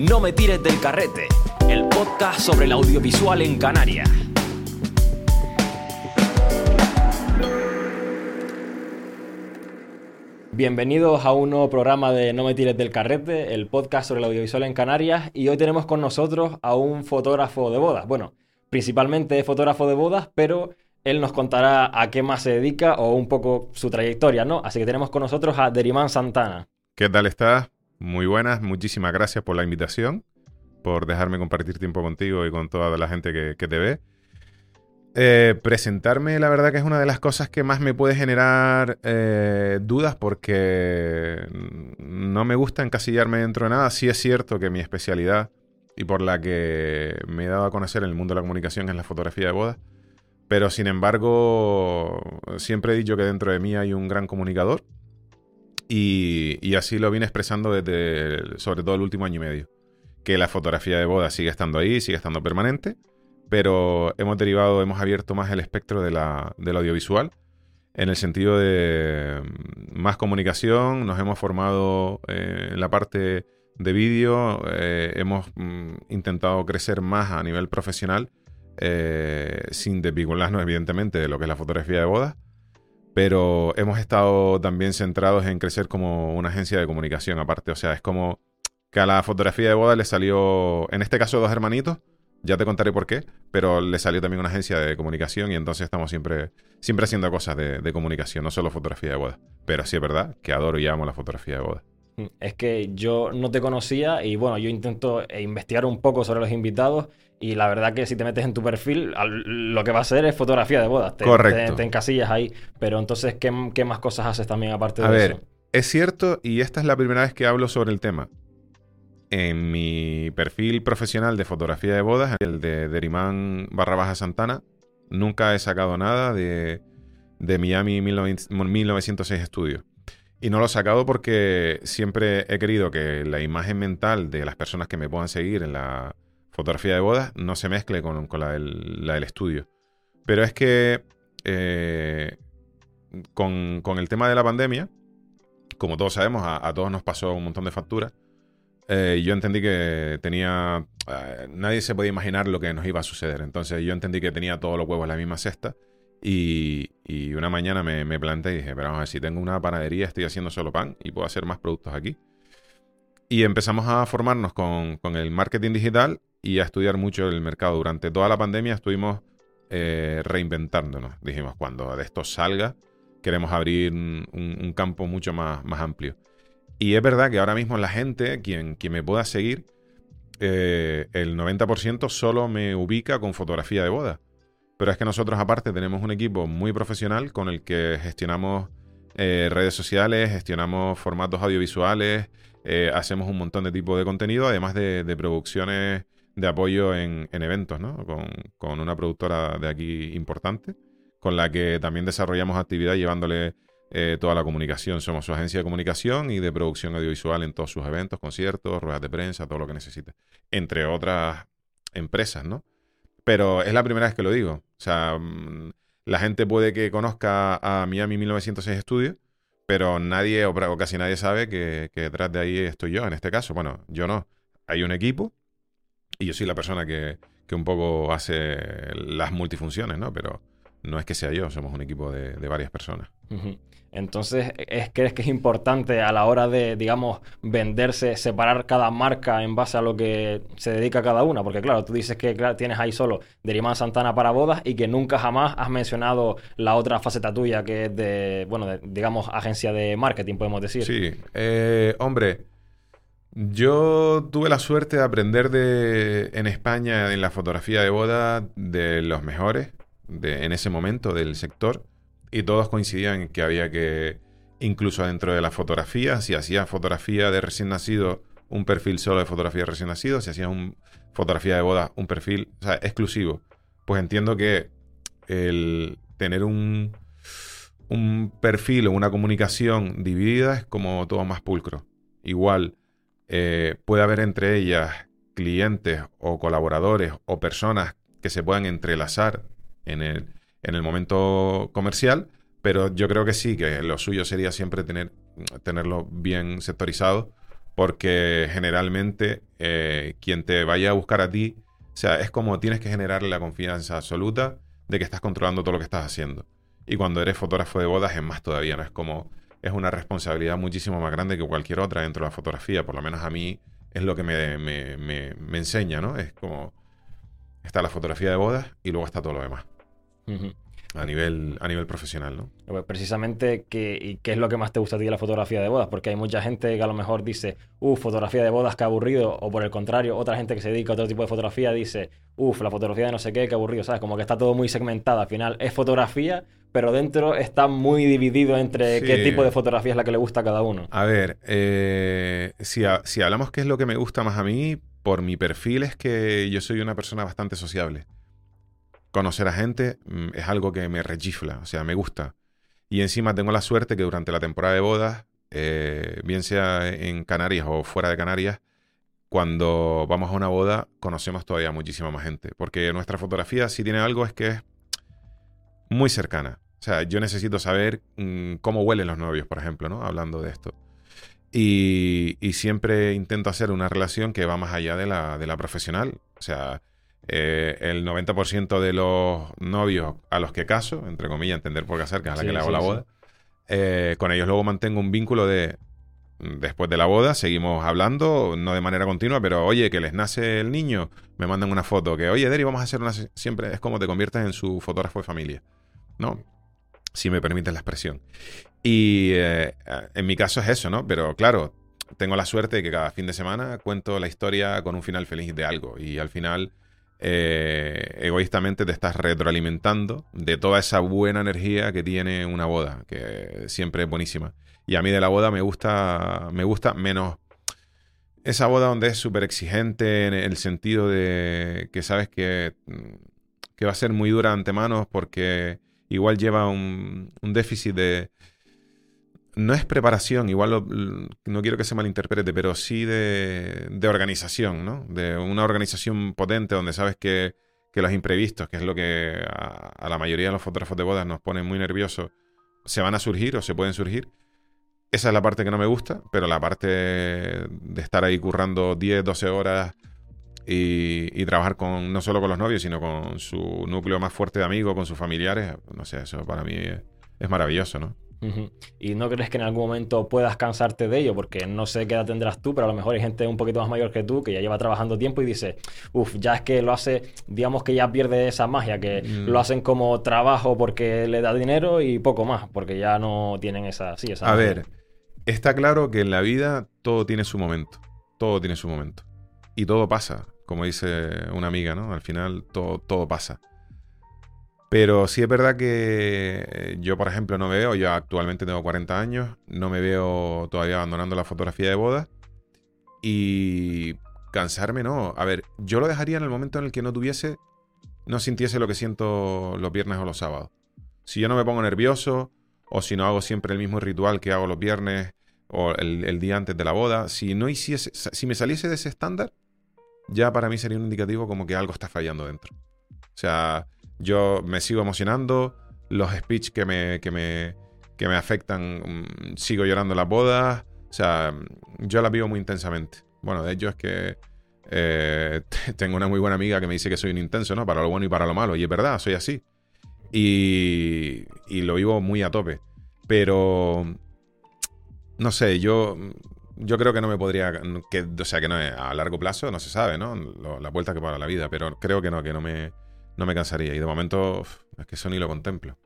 No me tires del carrete, el podcast sobre el audiovisual en Canarias. Bienvenidos a un nuevo programa de No me tires del carrete, el podcast sobre el audiovisual en Canarias. Y hoy tenemos con nosotros a un fotógrafo de bodas. Bueno, principalmente fotógrafo de bodas, pero él nos contará a qué más se dedica o un poco su trayectoria, ¿no? Así que tenemos con nosotros a Derimán Santana. ¿Qué tal estás? Muy buenas, muchísimas gracias por la invitación, por dejarme compartir tiempo contigo y con toda la gente que, te ve. Eh, presentarme, la verdad que es una de las cosas que más me puede generar eh, dudas porque no me gusta encasillarme dentro de nada. Sí es cierto que mi especialidad y por la que me he dado a conocer en el mundo de la comunicación es la fotografía de bodas. Pero sin embargo, siempre he dicho que dentro de mí hay un gran comunicador y, así lo vine expresando desde, sobre todo el último año y medio. Que la fotografía de boda sigue estando ahí, sigue estando permanente, pero hemos derivado, hemos abierto más el espectro de la, del audiovisual, en el sentido de mm, más comunicación, nos hemos formado eh, en la parte de vídeo, eh, hemos mm, intentado crecer más a nivel profesional, eh, sin desvincularnos evidentemente de lo que es la fotografía de bodas pero hemos estado también centrados en crecer como una agencia de comunicación aparte. O sea, es como que a la fotografía de boda le salió, en este caso, dos hermanitos. Ya te contaré por qué, pero le salió también una agencia de comunicación y entonces estamos siempre, siempre haciendo cosas de, de comunicación, no solo fotografía de boda. Pero sí es verdad que adoro y amo la fotografía de boda. Es que yo no te conocía y bueno, yo intento investigar un poco sobre los invitados y la verdad que si te metes en tu perfil, lo que va a ser es fotografía de bodas. Te, Correcto. Te, encasillas ahí. Pero entonces, ¿qué, más cosas haces también aparte de eso? A ver, es cierto y esta es la primera vez que hablo sobre el tema. En mi perfil profesional de fotografía de bodas, el de Derimán barra baja Santana, nunca he sacado nada de, de Miami 1906 Studios. Y no lo he sacado porque siempre he querido que la imagen mental de las personas que me puedan seguir en la fotografía de bodas no se mezcle con, la, del, estudio. Pero es que eh, con, el tema de la pandemia, como todos sabemos, a, todos nos pasó un montón de facturas. Eh, yo entendí que tenía. Eh, nadie se podía imaginar lo que nos iba a suceder. Entonces yo entendí que tenía todos los huevos en la misma cesta y, una mañana me, me, planteé y dije, pero vamos a ver, si tengo una panadería, estoy haciendo solo pan y puedo hacer más productos aquí. Y empezamos a formarnos con, el marketing digital y a estudiar mucho el mercado. Durante toda la pandemia estuvimos eh, reinventándonos. Dijimos, cuando de esto salga, queremos abrir un, campo mucho más, amplio. Y es verdad que ahora mismo la gente, quien, quien me pueda seguir, eh, el 90% solo me ubica con fotografía de boda. Pero es que nosotros aparte tenemos un equipo muy profesional con el que gestionamos eh, redes sociales, gestionamos formatos audiovisuales, eh, hacemos un montón de tipos de contenido, además de, producciones de apoyo en, eventos, ¿no? Con, una productora de aquí importante, con la que también desarrollamos actividad llevándole eh, toda la comunicación. Somos su agencia de comunicación y de producción audiovisual en todos sus eventos, conciertos, ruedas de prensa, todo lo que necesite. Entre otras empresas, ¿no? Pero es la primera vez que lo digo. O sea, mm, la gente puede que conozca a Miami 1906 Studios, pero nadie o, casi nadie sabe que, detrás de ahí estoy yo, en este caso. Bueno, yo no. Hay un equipo y yo soy la persona que, que un poco hace las multifunciones, ¿no? Pero no es que sea yo, somos un equipo de, varias personas. Entonces, ¿es, ¿crees que es importante a la hora de, digamos, venderse, separar cada marca en base a lo que se dedica cada una? Porque claro, tú dices que tienes ahí solo Derimán Santana para bodas y que nunca jamás has mencionado la otra faceta tuya que es de, bueno, digamos, agencia de marketing, podemos decir. Sí, eh, hombre, yo tuve la suerte de aprender de, en España en la fotografía de boda de los mejores de, en ese momento del sector y todos coincidían en que había que, incluso dentro de la fotografía, si hacías fotografía de recién nacido, un perfil solo de fotografía de recién nacido, si hacías un, fotografía de boda, un perfil exclusivo. Pues entiendo que el tener un, un perfil o una comunicación dividida es como todo más pulcro. Igual eh, puede haber entre ellas clientes o colaboradores o personas que se puedan entrelazar en el, en el momento comercial, pero yo creo que sí, que lo suyo sería siempre tener, tenerlo bien sectorizado, porque generalmente eh, quien te vaya a buscar a ti, o sea, es como tienes que generarle la confianza absoluta de que estás controlando todo lo que estás haciendo. Y cuando eres fotógrafo de bodas es más todavía, ¿no? Es como, es una responsabilidad muchísimo más grande que cualquier otra dentro de la fotografía, por lo menos a mí es lo que me, me, me, enseña, ¿no? Es como, está la fotografía de bodas y luego está todo lo demás. A nivel, a nivel profesional, ¿no? Pues precisamente, ¿qué, ¿qué es lo que más te gusta a ti de la fotografía de bodas? Porque hay mucha gente que a lo mejor dice, uff, fotografía de bodas, qué aburrido. O por el contrario, otra gente que se dedica a otro tipo de fotografía dice, uff, la fotografía de no sé qué, qué aburrido, ¿sabes? Como que está todo muy segmentado. Al final es fotografía, pero dentro está muy dividido entre qué tipo de fotografía es la que le gusta a cada uno. A ver, eh, si, si hablamos qué es lo que me gusta más a mí, por mi perfil es que yo soy una persona bastante sociable conocer a gente mm, es algo que me rechifla, o sea, me gusta. Y encima tengo la suerte que durante la temporada de bodas, eh, bien sea en Canarias o fuera de Canarias, cuando vamos a una boda conocemos todavía muchísima más gente. Porque nuestra fotografía, si tiene algo, es que es muy cercana. O sea, yo necesito saber mm, cómo huelen los novios, por ejemplo, ¿no? Hablando de esto. Y, siempre intento hacer una relación que va más allá de la, de la profesional. O sea, eh, el 90% de los novios a los que caso, entre comillas, entender por casar, que es a la que le hago la boda, eh, con ellos luego mantengo un vínculo de después de la boda seguimos hablando, no de manera continua, pero oye, que les nace el niño, me mandan una foto, que oye, Deri, vamos a hacer una... Siempre es como te conviertes en su fotógrafo de familia, ¿no? Si me permites la expresión. Y eh, en mi caso es eso, ¿no? Pero claro, tengo la suerte de que cada fin de semana cuento la historia con un final feliz de algo y al final eh, egoístamente te estás retroalimentando de toda esa buena energía que tiene una boda, que siempre es buenísima. Y a mí de la boda me gusta, me gusta menos esa boda donde es súper exigente en el sentido de que sabes que, que, va a ser muy dura ante manos porque igual lleva un déficit de, no es preparación, igual no quiero que se malinterprete, pero sí de, organización, ¿no? De una organización potente donde sabes que, los imprevistos, que es lo que a, la mayoría de los fotógrafos de bodas nos ponen muy nerviosos, se van a surgir o se pueden surgir. Esa es la parte que no me gusta, pero la parte de estar ahí currando 10, 12 horas y, trabajar con no solo con los novios, sino con su núcleo más fuerte de amigos, con sus familiares, no sé, eso para mí es maravilloso, ¿no? ¿Y no crees que en algún momento puedas cansarte de ello? Porque no sé qué edad tendrás tú, pero a lo mejor hay gente un poquito más mayor que tú que ya lleva trabajando tiempo y dice, uff, ya es que lo hace, digamos que ya pierde esa magia, que lo mm. hacen como trabajo porque le da dinero y poco más, porque ya no tienen esa... Sí, esa a ver, está claro que en la vida todo tiene su momento, todo tiene su momento. Y todo pasa, como dice una amiga, ¿no? Al final todo, todo pasa. Pero sí es verdad que eh, yo, por ejemplo, no veo, yo actualmente tengo 40 años, no me veo todavía abandonando la fotografía de boda. Y cansarme, no. A ver, yo lo dejaría en el momento en el que no tuviese, no sintiese lo que siento los viernes o los sábados. Si yo no me pongo nervioso, o si no hago siempre el mismo ritual que hago los viernes o el, el día antes de la boda, si no hiciese, si me saliese de ese estándar, ya para mí sería un indicativo como que algo está fallando dentro. O sea, yo me sigo emocionando, los speech que me, que me, que me afectan, mm, sigo llorando las bodas, o sea, yo las vivo muy intensamente. Bueno, de hecho es que eh, tengo una muy buena amiga que me dice que soy un intenso, ¿no? Para lo bueno y para lo malo, y es verdad, soy así. Y, y lo vivo muy a tope. Pero, no sé, yo yo creo que no me podría, que, o sea, que no a largo plazo no se sabe, ¿no? la vuelta que para la vida, pero creo que no, que no me, no me cansaría. Y de momento es que eso ni lo contemplo.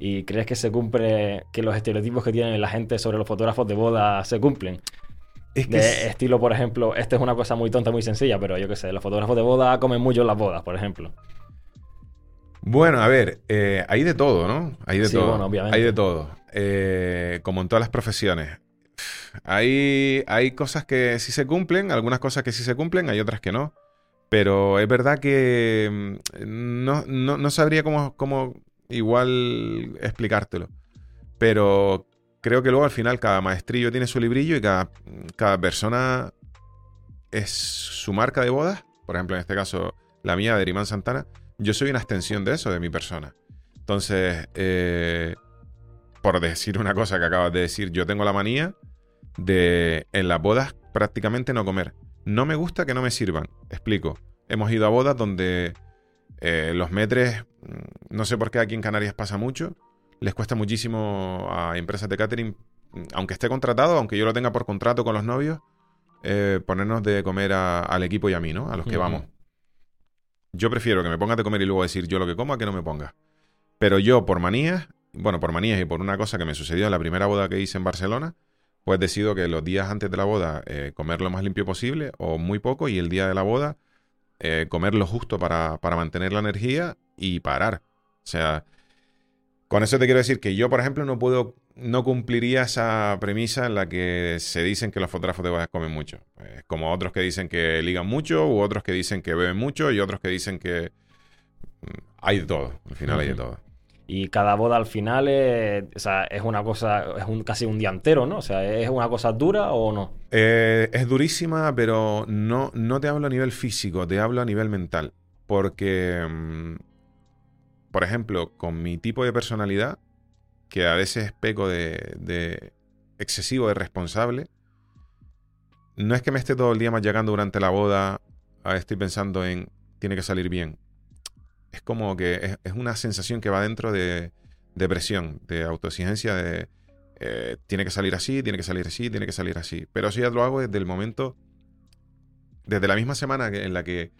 ¿Y crees que se cumple, que los estereotipos que tiene la gente sobre los fotógrafos de boda se cumplen? Es que de estilo, por ejemplo, esta es una cosa muy tonta, muy sencilla, pero yo qué sé, los fotógrafos de boda comen mucho en las bodas, por ejemplo. Bueno, a ver, eh, hay de todo, ¿no? Hay de todo. Bueno, obviamente. Hay de todo. Eh, como en todas las profesiones. Hay, hay cosas que sí se cumplen, algunas cosas que sí se cumplen, hay otras que no. Pero es verdad que mm, no, sabría cómo, igual explicártelo. Pero creo que luego al final cada maestrillo tiene su librillo y cada, cada persona es su marca de bodas. Por ejemplo, en este caso, la mía de Rimán Santana. Yo soy una extensión de eso, de mi persona. Entonces, eh, por decir una cosa que acabas de decir, yo tengo la manía de en las bodas prácticamente no comer. No me gusta que no me sirvan. Explico. Hemos ido a bodas donde eh, los metres, mm, no sé por qué aquí en Canarias pasa mucho, les cuesta muchísimo a empresas de catering, mm, aunque esté contratado, aunque yo lo tenga por contrato con los novios, eh, ponernos de comer al equipo y a mí, ¿no? A los que vamos. Yo prefiero que me pongas de comer y luego decir yo lo que como a que no me pongas. Pero yo, por manías, bueno, por manías y por una cosa que me sucedió en la primera boda que hice en Barcelona, pues decido que los días antes de la boda eh, comer lo más limpio posible o muy poco y el día de la boda eh, comer lo justo para, para mantener la energía y parar. O sea, con eso te quiero decir que yo, por ejemplo, no puedo, no cumpliría esa premisa en la que se dicen que los fotógrafos de bodas comen mucho. como otros que dicen que ligan mucho, u otros que dicen que beben mucho, y otros que dicen que mm, hay de todo. Al final hay de todo. Y cada boda al final es, es una cosa, es un, casi un día entero, ¿no? O sea, ¿es una cosa dura o no? Eh, es durísima, pero no, te hablo a nivel físico, te hablo a nivel mental. Porque, mm, por ejemplo, con mi tipo de personalidad, que a veces peco de, de excesivo de responsable, no es que me esté todo el día machacando durante la boda, estoy pensando en, tiene que salir bien es como que es, una sensación que va dentro de, de presión, de autoexigencia, de eh, tiene que salir así, tiene que salir así, tiene que salir así. Pero eso ya lo hago desde el momento, desde la misma semana en la que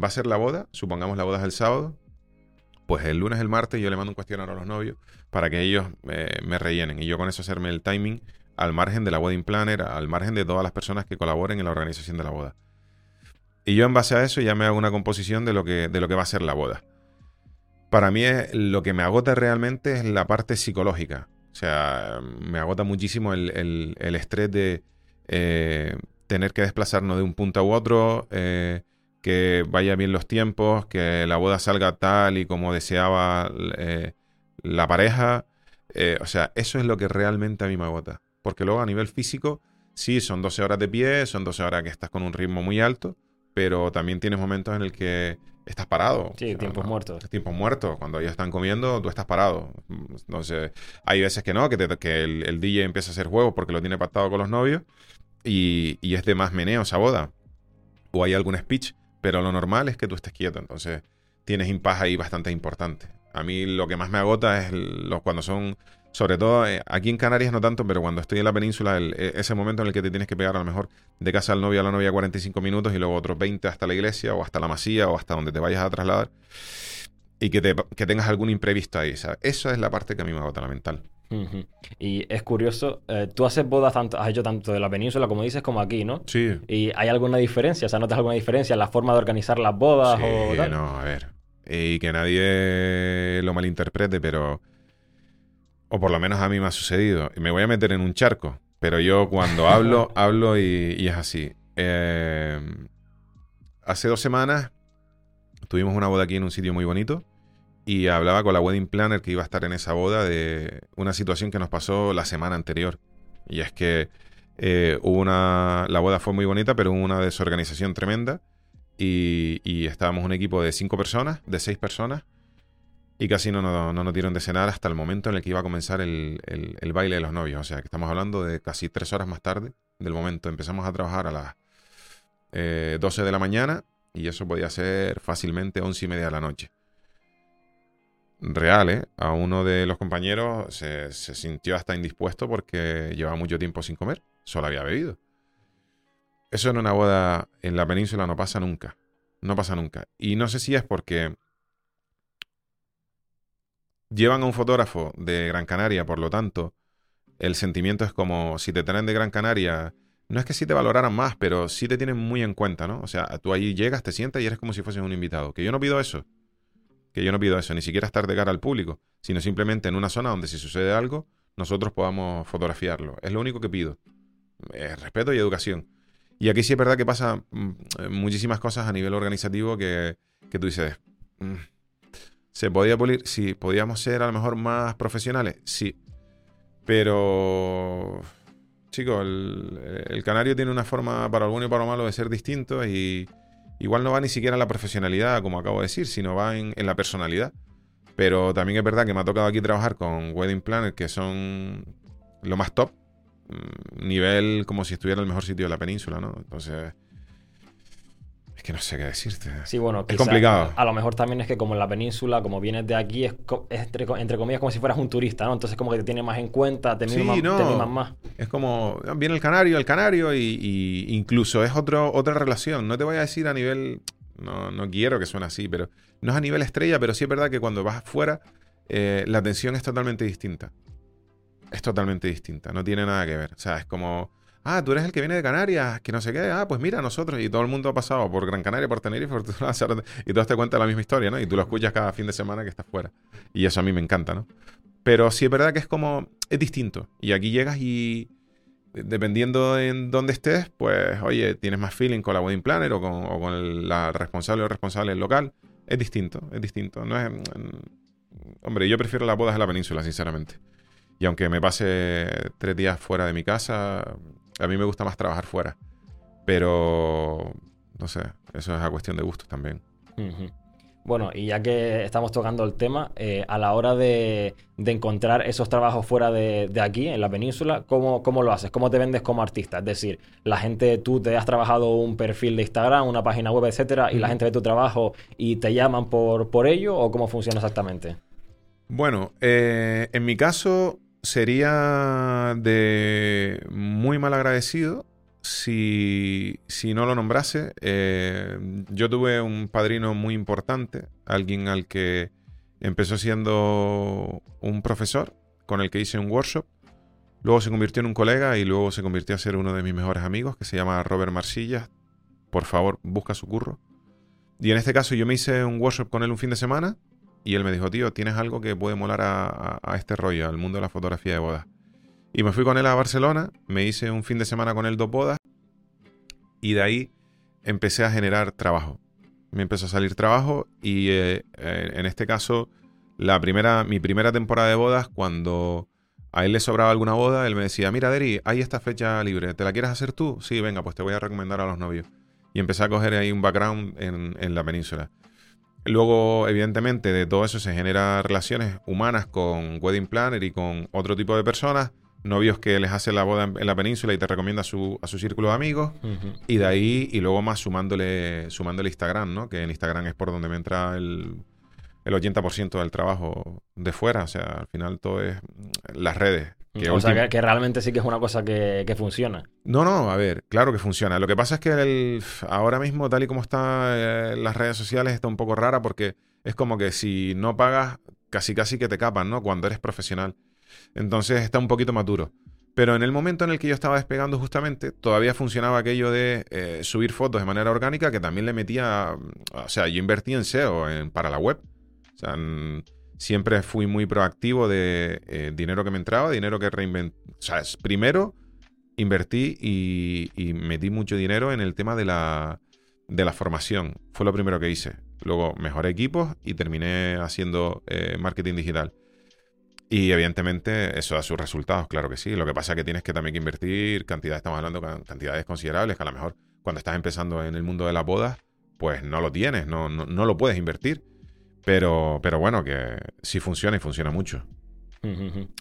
va a ser la boda, supongamos la boda es el sábado, pues el lunes, el martes yo le mando un cuestionario a los novios para que ellos eh, me rellenen y yo con eso hacerme el timing al margen de la wedding planner, al margen de todas las personas que colaboren en la organización de la boda. Y yo en base a eso ya me hago una composición de lo que, de lo que va a ser la boda para mí lo que me agota realmente es la parte psicológica. O sea, me agota muchísimo el, estrés de eh, tener que desplazarnos de un punto a otro, eh, que vaya bien los tiempos, que la boda salga tal y como deseaba eh, la pareja. o sea, eso es lo que realmente a mí me agota. Porque luego a nivel físico, sí, son 12 horas de pie, son 12 horas que estás con un ritmo muy alto, pero también tienes momentos en el que estás parado. Sí, tiempos muertos. Tiempos muertos. Cuando ellos están comiendo, tú estás parado. Entonces, hay veces que no, que, que el, DJ empieza a hacer juegos porque lo tiene pactado con los novios y, y, es de más meneo esa boda. O hay algún speech, pero lo normal es que tú estés quieto. Entonces, tienes impas ahí bastante importante. A mí lo que más me agota es los, cuando son sobre todo eh, aquí en Canarias no tanto, pero cuando estoy en la península, e, ese momento en el que te tienes que pegar a lo mejor de casa al novio a la novia 45 minutos y luego otros 20 hasta la iglesia o hasta la masía o hasta donde te vayas a trasladar y que, te, tengas algún imprevisto ahí. ¿sabes? Eso es la parte que a mí me agota la mental. Y es curioso, eh, tú haces bodas, tanto, has hecho tanto de la península, como dices, como aquí, ¿no? Sí. ¿Y hay alguna diferencia? O sea, ¿notas alguna diferencia en la forma de organizar las bodas? Sí, o no, a ver. Y que nadie lo malinterprete, pero o por lo menos a mí me ha sucedido, y me voy a meter en un charco, pero yo cuando hablo, hablo y, es así. Eh, hace dos semanas tuvimos una boda aquí en un sitio muy bonito y hablaba con la wedding planner que iba a estar en esa boda de una situación que nos pasó la semana anterior. Y es que eh, hubo una. La boda fue muy bonita, pero hubo una desorganización tremenda. Y, y estábamos un equipo de cinco personas, de seis personas, y casi no, no, no, nos dieron de cenar hasta el momento en el que iba a comenzar el, baile de los novios. O sea, que estamos hablando de casi tres horas más tarde del momento. Empezamos a trabajar a las 12 eh, de la mañana y eso podía ser fácilmente once y media de la noche. Real, ¿eh? A uno de los compañeros se, se sintió hasta indispuesto porque llevaba mucho tiempo sin comer. Solo había bebido. Eso en una boda en la península no pasa nunca. No pasa nunca. Y no sé si es porque llevan a un fotógrafo de Gran Canaria, por lo tanto, el sentimiento es como si te traen de Gran Canaria, no es que sí te valoraran más, pero sí te tienen muy en cuenta, ¿no? O sea, tú ahí llegas, te sientas y eres como si fueses un invitado. Que yo no pido eso. Que yo no pido eso, ni siquiera estar de cara al público, sino simplemente en una zona donde si sucede algo, nosotros podamos fotografiarlo. Es lo único que pido. Eh, respeto y educación. Y aquí sí es verdad que pasa mm, muchísimas cosas a nivel organizativo que, que tú dices, mm, ¿Se podía pulir? Sí. ¿Podíamos ser a lo mejor más profesionales? Sí. Pero, chicos, el, canario tiene una forma para lo bueno y para lo malo de ser distinto y igual no va ni siquiera en la profesionalidad, como acabo de decir, sino va en, la personalidad. Pero también es verdad que me ha tocado aquí trabajar con Wedding Planner, que son lo más top. mm, nivel como si estuviera en el mejor sitio de la península, ¿no? Entonces, es que no sé qué decirte. Sí, bueno, es quizá complicado. A lo mejor también es que como en la península, como vienes de aquí, es, entre, entre comillas como si fueras un turista, ¿no? Entonces como que te tiene más en cuenta, te Sí, miman, no. te miman más. Es como, viene el canario, el canario, y, y incluso es otro, otra relación. No te voy a decir a nivel, no, no quiero que suene así, pero no es a nivel estrella, pero sí es verdad que cuando vas afuera, eh, la atención es totalmente distinta. Es totalmente distinta, no tiene nada que ver. O sea, es como, ah, tú eres el que viene de Canarias, que no sé qué, ah, pues mira, nosotros, y todo el mundo ha pasado por Gran Canaria, por Tenerife, por y todos te cuentan la misma historia, ¿no? Y tú lo escuchas cada fin de semana que estás fuera. Y eso a mí me encanta, ¿no? Pero sí es verdad que es como, es distinto. Y aquí llegas y dependiendo en dónde estés, pues oye, tienes más feeling con la wedding planner o con, la responsable o responsable local. Es distinto, es distinto. No es, mm, hombre, yo prefiero las bodas en la península, sinceramente. Y aunque me pase tres días fuera de mi casa, a mí me gusta más trabajar fuera. Pero, no sé, eso es a cuestión de gustos también. Bueno, y ya que estamos tocando el tema, eh, a la hora de, de encontrar esos trabajos fuera de, de aquí, en la península, ¿cómo, ¿cómo lo haces? ¿Cómo te vendes como artista? Es decir, la gente, tú te has trabajado un perfil de Instagram, una página web, etcétera, y la gente ve tu trabajo y te llaman por, por ello, ¿o cómo funciona exactamente? Bueno, eh, en mi caso sería de muy mal agradecido si, si no lo nombrase. Eh, yo tuve un padrino muy importante, alguien al que empezó siendo un profesor con el que hice un workshop. Luego se convirtió en un colega y luego se convirtió a ser uno de mis mejores amigos, que se llama Robert Marsillas. Por favor, busca su curro. Y en este caso yo me hice un workshop con él un fin de semana y él me dijo, tío, tienes algo que puede molar a, este rollo, al mundo de la fotografía de bodas. Y me fui con él a Barcelona, me hice un fin de semana con él dos bodas y de ahí empecé a generar trabajo. Me empezó a salir trabajo y eh, eh, en este caso, la primera, mi primera temporada de bodas, cuando a él le sobraba alguna boda, él me decía, mira, Deri, hay esta fecha libre, ¿te la quieres hacer tú? Sí, venga, pues te voy a recomendar a los novios. Y empecé a coger ahí un background en, en la península. Luego, evidentemente, de todo eso se generan relaciones humanas con Wedding Planner y con otro tipo de personas, novios que les hacen la boda en, en la península y te recomienda a su, a su círculo de amigos. Y de ahí, y luego más sumándole, sumándole Instagram, ¿no? Que en Instagram es por donde me entra el, el 80% del trabajo de fuera. O sea, al final todo es las redes. Que o sea, que, que realmente sí que es una cosa que, que funciona. no, no, a ver, claro que funciona. Lo que pasa es que el- ahora mismo, tal y como están las redes sociales, está un poco rara porque es como que si no pagas, casi casi que te capan, ¿no? Cuando eres profesional. Entonces está un poquito más duro. Pero en el momento en el que yo estaba despegando justamente, todavía funcionaba aquello de eh, subir fotos de manera orgánica, que también le metía, o sea, yo invertí en SEO en- para la web. O sea, mm, siempre fui muy proactivo de eh, dinero que me entraba, dinero que reinventé. O sea, primero invertí y, metí mucho dinero en el tema de la, de la formación. Fue lo primero que hice. Luego mejoré equipos y terminé haciendo eh, marketing digital. Y evidentemente eso da sus resultados, claro que sí. Lo que pasa es que tienes que también invertir cantidades, estamos hablando de cantidades considerables, que a lo mejor cuando estás empezando en el mundo de las bodas, pues no lo tienes, no, no, no lo puedes invertir. Pero, pero bueno, que sí funciona y funciona mucho.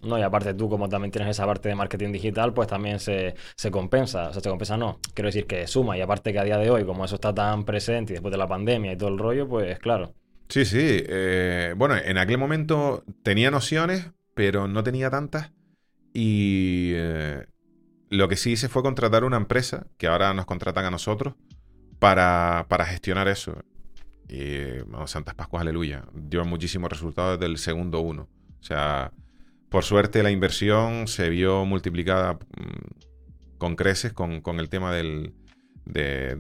No, y aparte tú, como también tienes esa parte de marketing digital, pues también se, se compensa. O sea, se compensa no. Quiero decir que suma. Y aparte que a día de hoy, como eso está tan presente y después de la pandemia y todo el rollo, pues claro. Sí, sí. eh, bueno, en aquel momento tenía nociones, pero no tenía tantas. Y eh, lo que sí hice fue contratar una empresa, que ahora nos contratan a nosotros, para, para gestionar eso. Y vamos, Santas Pascuas, aleluya. Dio muchísimos resultados desde el segundo uno. O sea, por suerte la inversión se vio multiplicada mm, con creces con, el tema de,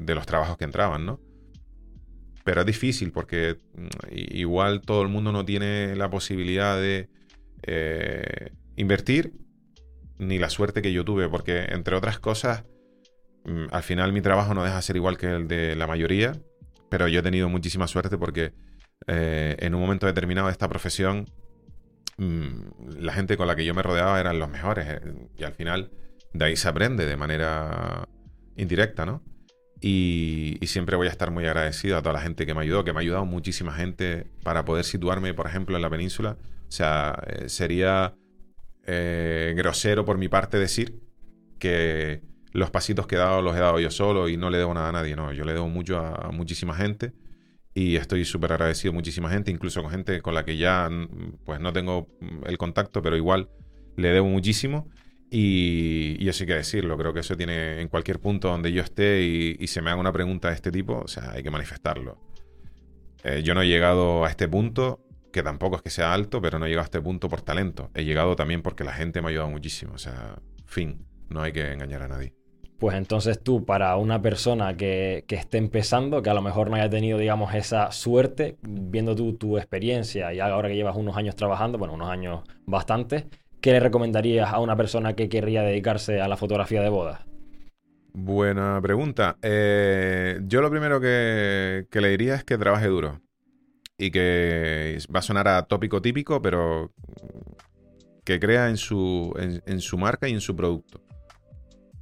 los trabajos que entraban, ¿no? Pero es difícil porque mm, igual todo el mundo no tiene la posibilidad de eh, invertir ni la suerte que yo tuve, porque entre otras cosas, mm, al final mi trabajo no deja de ser igual que el de la mayoría, pero yo he tenido muchísima suerte porque eh, en un momento determinado de esta profesión, mm, la gente con la que yo me rodeaba eran los mejores, eh, y al final de ahí se aprende de manera indirecta, ¿no? Y, siempre voy a estar muy agradecido a toda la gente que me ayudó, que me ha ayudado muchísima gente para poder situarme, por ejemplo, en la península. O sea, eh, sería grosero por mi parte decir que los pasitos que he dado los he dado yo solo y no le debo nada a nadie, no, yo le debo mucho a, muchísima gente y estoy súper agradecido a muchísima gente, incluso con gente con la que ya pues no tengo el contacto, pero igual le debo muchísimo y, eso hay que decirlo, creo que eso tiene en cualquier punto donde yo esté y, se me haga una pregunta de este tipo, o sea, hay que manifestarlo. Eh, yo no he llegado a este punto, que tampoco es que sea alto, pero no he llegado a este punto por talento. He llegado también porque la gente me ha ayudado muchísimo, o sea, fin, no hay que engañar a nadie. Pues entonces tú, para una persona que, que, esté empezando, que a lo mejor no haya tenido, digamos, esa suerte, viendo tú tu experiencia y ahora que llevas unos años trabajando, bueno, unos años bastantes, ¿qué le recomendarías a una persona que querría dedicarse a la fotografía de bodas? Buena pregunta. Eh, yo lo primero que, le diría es que trabaje duro. Y que va a sonar a tópico típico, pero que crea en su, en su marca y en su producto.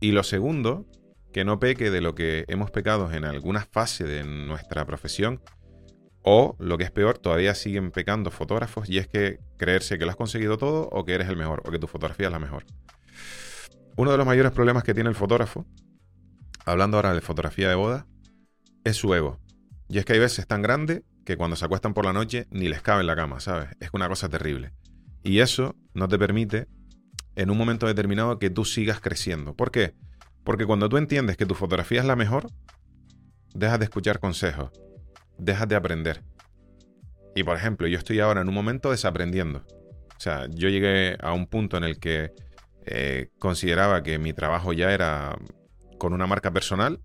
Y lo segundo, que no peque de lo que hemos pecado en alguna fase de nuestra profesión, o, lo que es peor, todavía siguen pecando fotógrafos y es que creerse que lo has conseguido todo o que eres el mejor o que tu fotografía es la mejor. Uno de los mayores problemas que tiene el fotógrafo, hablando ahora de fotografía de boda, es su ego. Y es que hay veces tan grande que cuando se acuestan por la noche ni les cabe en la cama, ¿sabes? Es una cosa terrible. Y eso no te permite, en un momento determinado, que tú sigas creciendo. ¿Por qué? Porque cuando tú entiendes que tu fotografía es la mejor, dejas de escuchar consejos dejas de aprender. Y por ejemplo, yo estoy ahora en un momento desaprendiendo. O sea, yo llegué a un punto en el que eh, consideraba que mi trabajo ya era con una marca personal,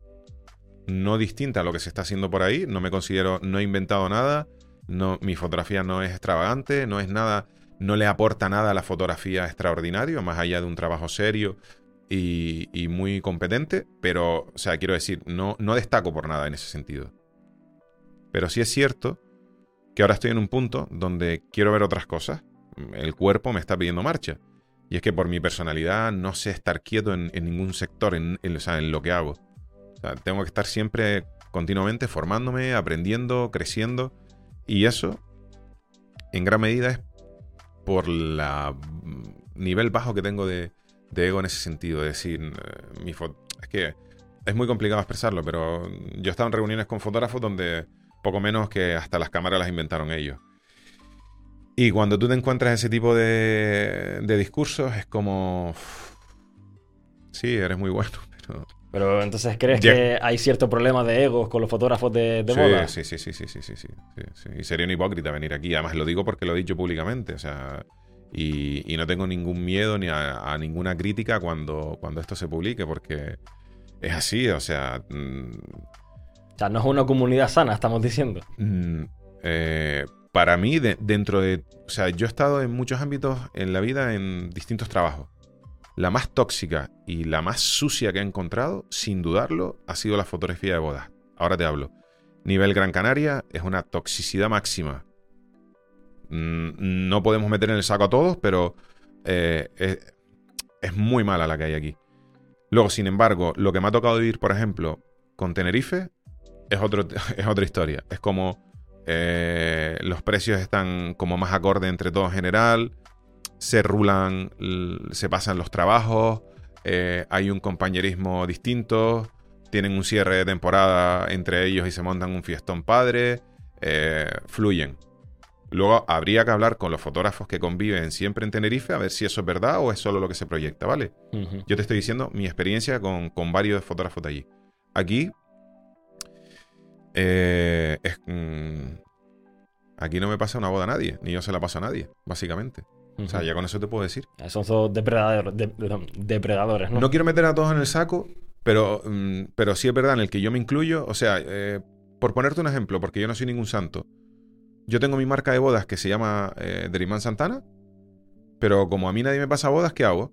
no distinta a lo que se está haciendo por ahí. No me considero, no he inventado nada. No, mi fotografía no es extravagante, no es nada, no le aporta nada a la fotografía extraordinario, más allá de un trabajo serio y, muy competente. Pero, o sea, quiero decir, no, no destaco por nada en ese sentido. Pero sí es cierto que ahora estoy en un punto donde quiero ver otras cosas. El cuerpo me está pidiendo marcha. Y es que por mi personalidad no sé estar quieto en, ningún sector, en, en, lo que hago. tengo que estar siempre continuamente formándome, aprendiendo, creciendo. Y eso, en gran medida, es por el nivel bajo que tengo de, ego en ese sentido. Es decir, eh, mi es que es muy complicado expresarlo, pero yo he estado en reuniones con fotógrafos donde poco menos que hasta las cámaras las inventaron ellos. Y cuando tú te encuentras ese tipo de, discursos, es como. Sí, eres muy bueno, pero. Pero entonces, ¿crees que hay cierto problema de egos con los fotógrafos de, de sí, moda? Sí, sí, sí, sí, sí, sí, sí, Y sería un hipócrita venir aquí. Además, lo digo porque lo he dicho públicamente. O sea, y, no tengo ningún miedo ni a, ninguna crítica cuando, cuando esto se publique, porque es así. O sea, mm, o sea, no es una comunidad sana, estamos diciendo. Mm, eh, para mí, dentro de... O sea, yo he estado en muchos ámbitos en la vida en distintos trabajos. La más tóxica y la más sucia que he encontrado, sin dudarlo, ha sido la fotografía de bodas. Ahora te hablo. Nivel Gran Canaria es una toxicidad máxima. Mm, no podemos meter en el saco a todos, pero eh, es muy mala la que hay aquí. Luego, sin embargo, lo que me ha tocado vivir, por ejemplo, con Tenerife, es, otro, es otra historia. Es como eh, los precios están como más acorde entre todo en general, se rulan, se pasan los trabajos, eh, hay un compañerismo distinto, tienen un cierre de temporada entre ellos y se montan un fiestón padre, eh, fluyen. Luego habría que hablar con los fotógrafos que conviven siempre en Tenerife a ver si eso es verdad o es solo lo que se proyecta, ¿vale? Yo te estoy diciendo mi experiencia con, con varios fotógrafos de allí. Aquí eh, mm, aquí no me pasa una boda a nadie, ni yo se la paso a nadie, básicamente. O sea, ya con eso te puedo decir. Son todos depredadores, depredadores, ¿no? No quiero meter a todos en el saco, pero, mm, pero sí es verdad en el que yo me incluyo. O sea, eh, por ponerte un ejemplo, porque yo no soy ningún santo, yo tengo mi marca de bodas que se llama eh, Derimán Santana, pero como a mí nadie me pasa bodas, ¿qué hago?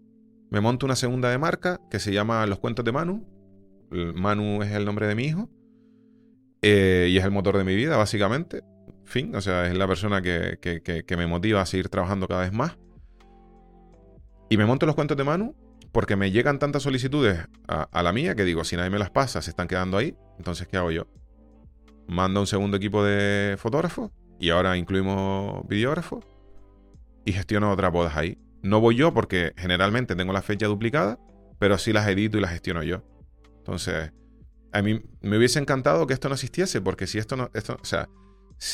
Me monto una segunda de marca que se llama Los Cuentos de Manu. Manu es el nombre de mi hijo. Eh, y es el motor de mi vida, básicamente. Fin, o sea, es la persona que, me motiva a seguir trabajando cada vez más. Y me monto los cuentos de Manu porque me llegan tantas solicitudes a, la mía que digo, si nadie me las pasa, se están quedando ahí. Entonces, ¿qué hago yo? Mando un segundo equipo de fotógrafos y ahora incluimos videógrafos y gestiono otras bodas ahí. No voy yo porque generalmente tengo la fecha duplicada, pero sí las edito y las gestiono yo. Entonces, a mí me hubiese encantado que esto no existiese, porque si esto no, esto, o sea,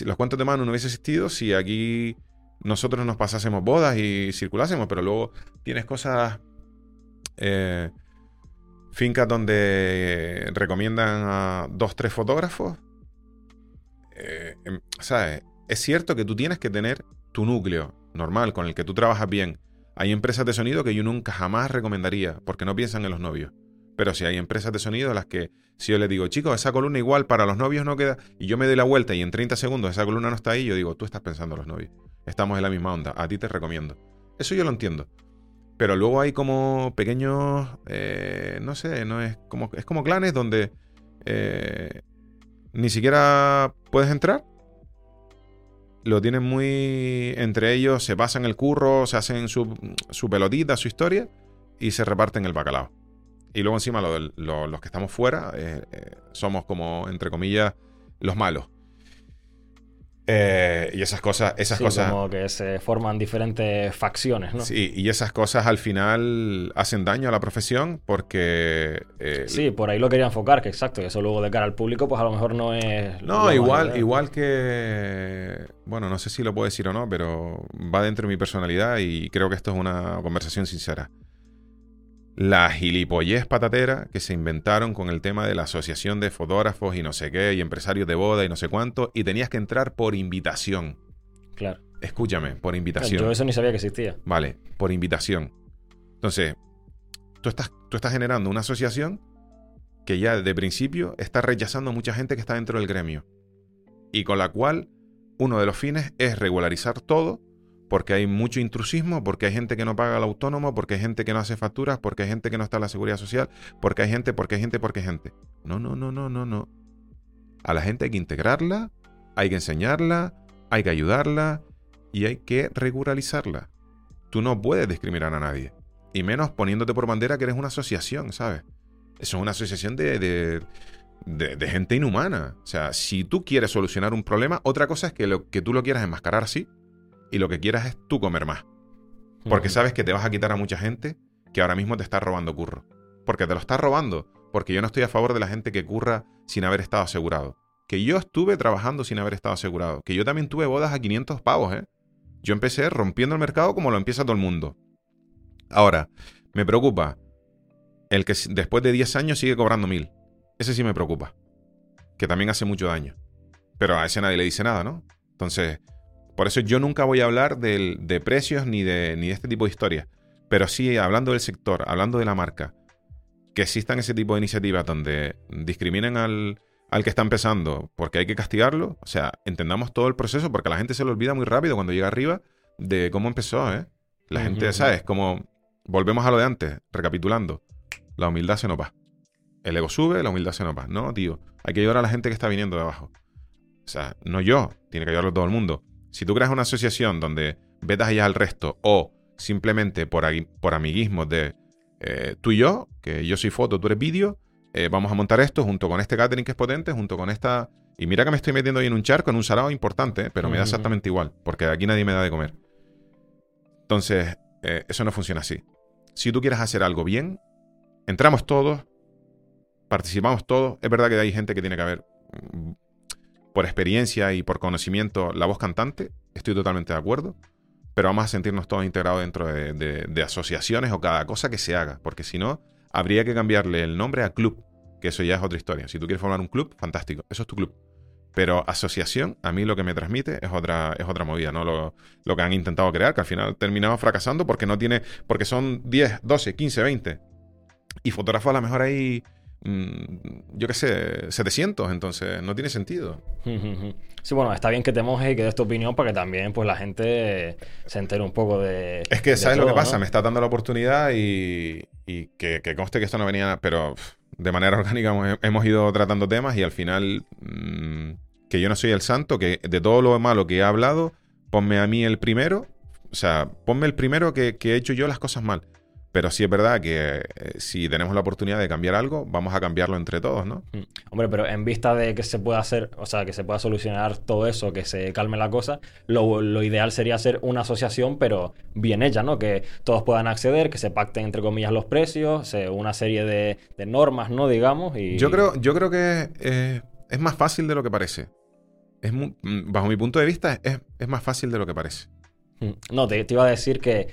los cuentos de mano no hubiese existido, si aquí nosotros nos pasásemos bodas y circulásemos, pero luego tienes cosas, eh, fincas donde recomiendan a dos, tres fotógrafos. Eh, em, ¿sabes? Es cierto que tú tienes que tener tu núcleo normal con el que tú trabajas bien. Hay empresas de sonido que yo nunca jamás recomendaría porque no piensan en los novios. Pero si hay empresas de sonido a las que si yo les digo, chicos, esa columna igual para los novios no queda, y yo me doy la vuelta y en 30 segundos esa columna no está ahí, yo digo, tú estás pensando en los novios. Estamos en la misma onda, a ti te recomiendo. Eso yo lo entiendo. Pero luego hay como pequeños, eh, no sé, no es como, es como clanes donde eh, ni siquiera puedes entrar. Lo tienen muy entre ellos, se pasan el curro, se hacen su, su pelotita, su historia y se reparten el bacalao. Y luego encima los que estamos fuera eh, eh, somos como, entre comillas, los malos. Eh, y esas cosas, esas cosas. Como que se forman diferentes facciones, ¿no? Sí, y esas cosas al final hacen daño a la profesión porque. sí, por ahí lo quería enfocar, que exacto, eso luego de cara al público, pues a lo mejor no es. No, igual, igual que. Bueno, no sé si lo puedo decir o no, pero va dentro de mi personalidad y creo que esto es una conversación sincera la gilipollez patatera que se inventaron con el tema de la asociación de fotógrafos y no sé qué, y empresarios de boda y no sé cuánto, y tenías que entrar por invitación. Claro. Escúchame, por invitación. Yo eso ni sabía que existía. Vale, por invitación. Entonces, tú estás, tú estás generando una asociación que ya de principio está rechazando a mucha gente que está dentro del gremio. Y con la cual uno de los fines es regularizar todo porque hay mucho intrusismo, porque hay gente que no paga el autónomo, porque hay gente que no hace facturas, porque hay gente que no está en la seguridad social, porque hay gente, porque hay gente, porque hay gente. No, no, no, no, no, no. A la gente hay que integrarla, hay que enseñarla, hay que ayudarla y hay que regularizarla. Tú no puedes discriminar a nadie. Y menos poniéndote por bandera que eres una asociación, ¿sabes? Eso es una asociación de, de, de, gente inhumana. O sea, si tú quieres solucionar un problema, otra cosa es que, lo, que tú lo quieras enmascarar así y lo que quieras es tú comer más. Porque sabes que te vas a quitar a mucha gente que ahora mismo te está robando curro. Porque te lo está robando. Porque yo no estoy a favor de la gente que curra sin haber estado asegurado. Que yo estuve trabajando sin haber estado asegurado. Que yo también tuve bodas a 500 pavos, ¿eh? Yo empecé rompiendo el mercado como lo empieza todo el mundo. Ahora, me preocupa el que después de 10 años sigue cobrando 1000. Ese sí me preocupa. Que también hace mucho daño. Pero a ese nadie le dice nada, ¿no? Entonces, por eso yo nunca voy a hablar de precios ni de, ni de este tipo de historias. Pero sí, hablando del sector, hablando de la marca, que existan ese tipo de iniciativas donde discriminen al, que está empezando porque hay que castigarlo. O sea, entendamos todo el proceso porque la gente se lo olvida muy rápido cuando llega arriba de cómo empezó, ¿eh? La gente, ¿sabes? Como volvemos a lo de antes, recapitulando. La humildad se nos va. El ego sube, la humildad se nos va. No, tío. Hay que ayudar a la gente que está viniendo de abajo. O sea, no yo, tiene que ayudarlo todo el mundo. Si tú creas una asociación donde vetas ya al resto o simplemente por, por amiguismo de eh, tú y yo, que yo soy foto, tú eres vídeo, eh, vamos a montar esto junto con este catering que es potente, junto con esta... Y mira que me estoy metiendo ahí en un charco, en un salado importante, pero me da exactamente igual, porque aquí nadie me da de comer. Entonces, eh, eso no funciona así. Si tú quieres hacer algo bien, entramos todos, participamos todos. Es verdad que hay gente que tiene que haber mm, por experiencia y por conocimiento la voz cantante, estoy totalmente de acuerdo, pero vamos a sentirnos todos integrados dentro de, asociaciones o cada cosa que se haga, porque si no, habría que cambiarle el nombre a club, que eso ya es otra historia. Si tú quieres formar un club, fantástico, eso es tu club. Pero asociación, a mí lo que me transmite es otra, es otra movida, ¿no? Lo, lo que han intentado crear, que al final terminaba fracasando porque no tiene. porque son 10, 12, 15, 20. Y fotógrafo a lo mejor hay yo qué sé, 700, entonces no tiene sentido. Sí, bueno, está bien que te mojes y que des tu opinión para que también pues la gente se entere un poco de... Es que, ¿sabes lo que pasa? Me está dando la oportunidad y, que, conste que esto no venía, pero de manera orgánica hemos, ido tratando temas y al final mm, que yo no soy el santo, que de todo lo malo que he hablado, ponme a mí el primero, o sea, ponme el primero que, que he hecho yo las cosas mal. Pero sí es verdad que eh, si tenemos la oportunidad de cambiar algo, vamos a cambiarlo entre todos, ¿no? Mm. Hombre, pero en vista de que se pueda hacer, o sea, que se pueda solucionar todo eso, que se calme la cosa, lo, lo ideal sería hacer una asociación, pero bien hecha, ¿no? Que todos puedan acceder, que se pacten entre comillas los precios, se- una serie de, de normas, ¿no? Digamos. Y... Yo creo, yo creo que eh, es más fácil de lo que parece. Es mu- mm, bajo mi punto de vista, es, es más fácil de lo que parece. Mm. No, te, te iba a decir que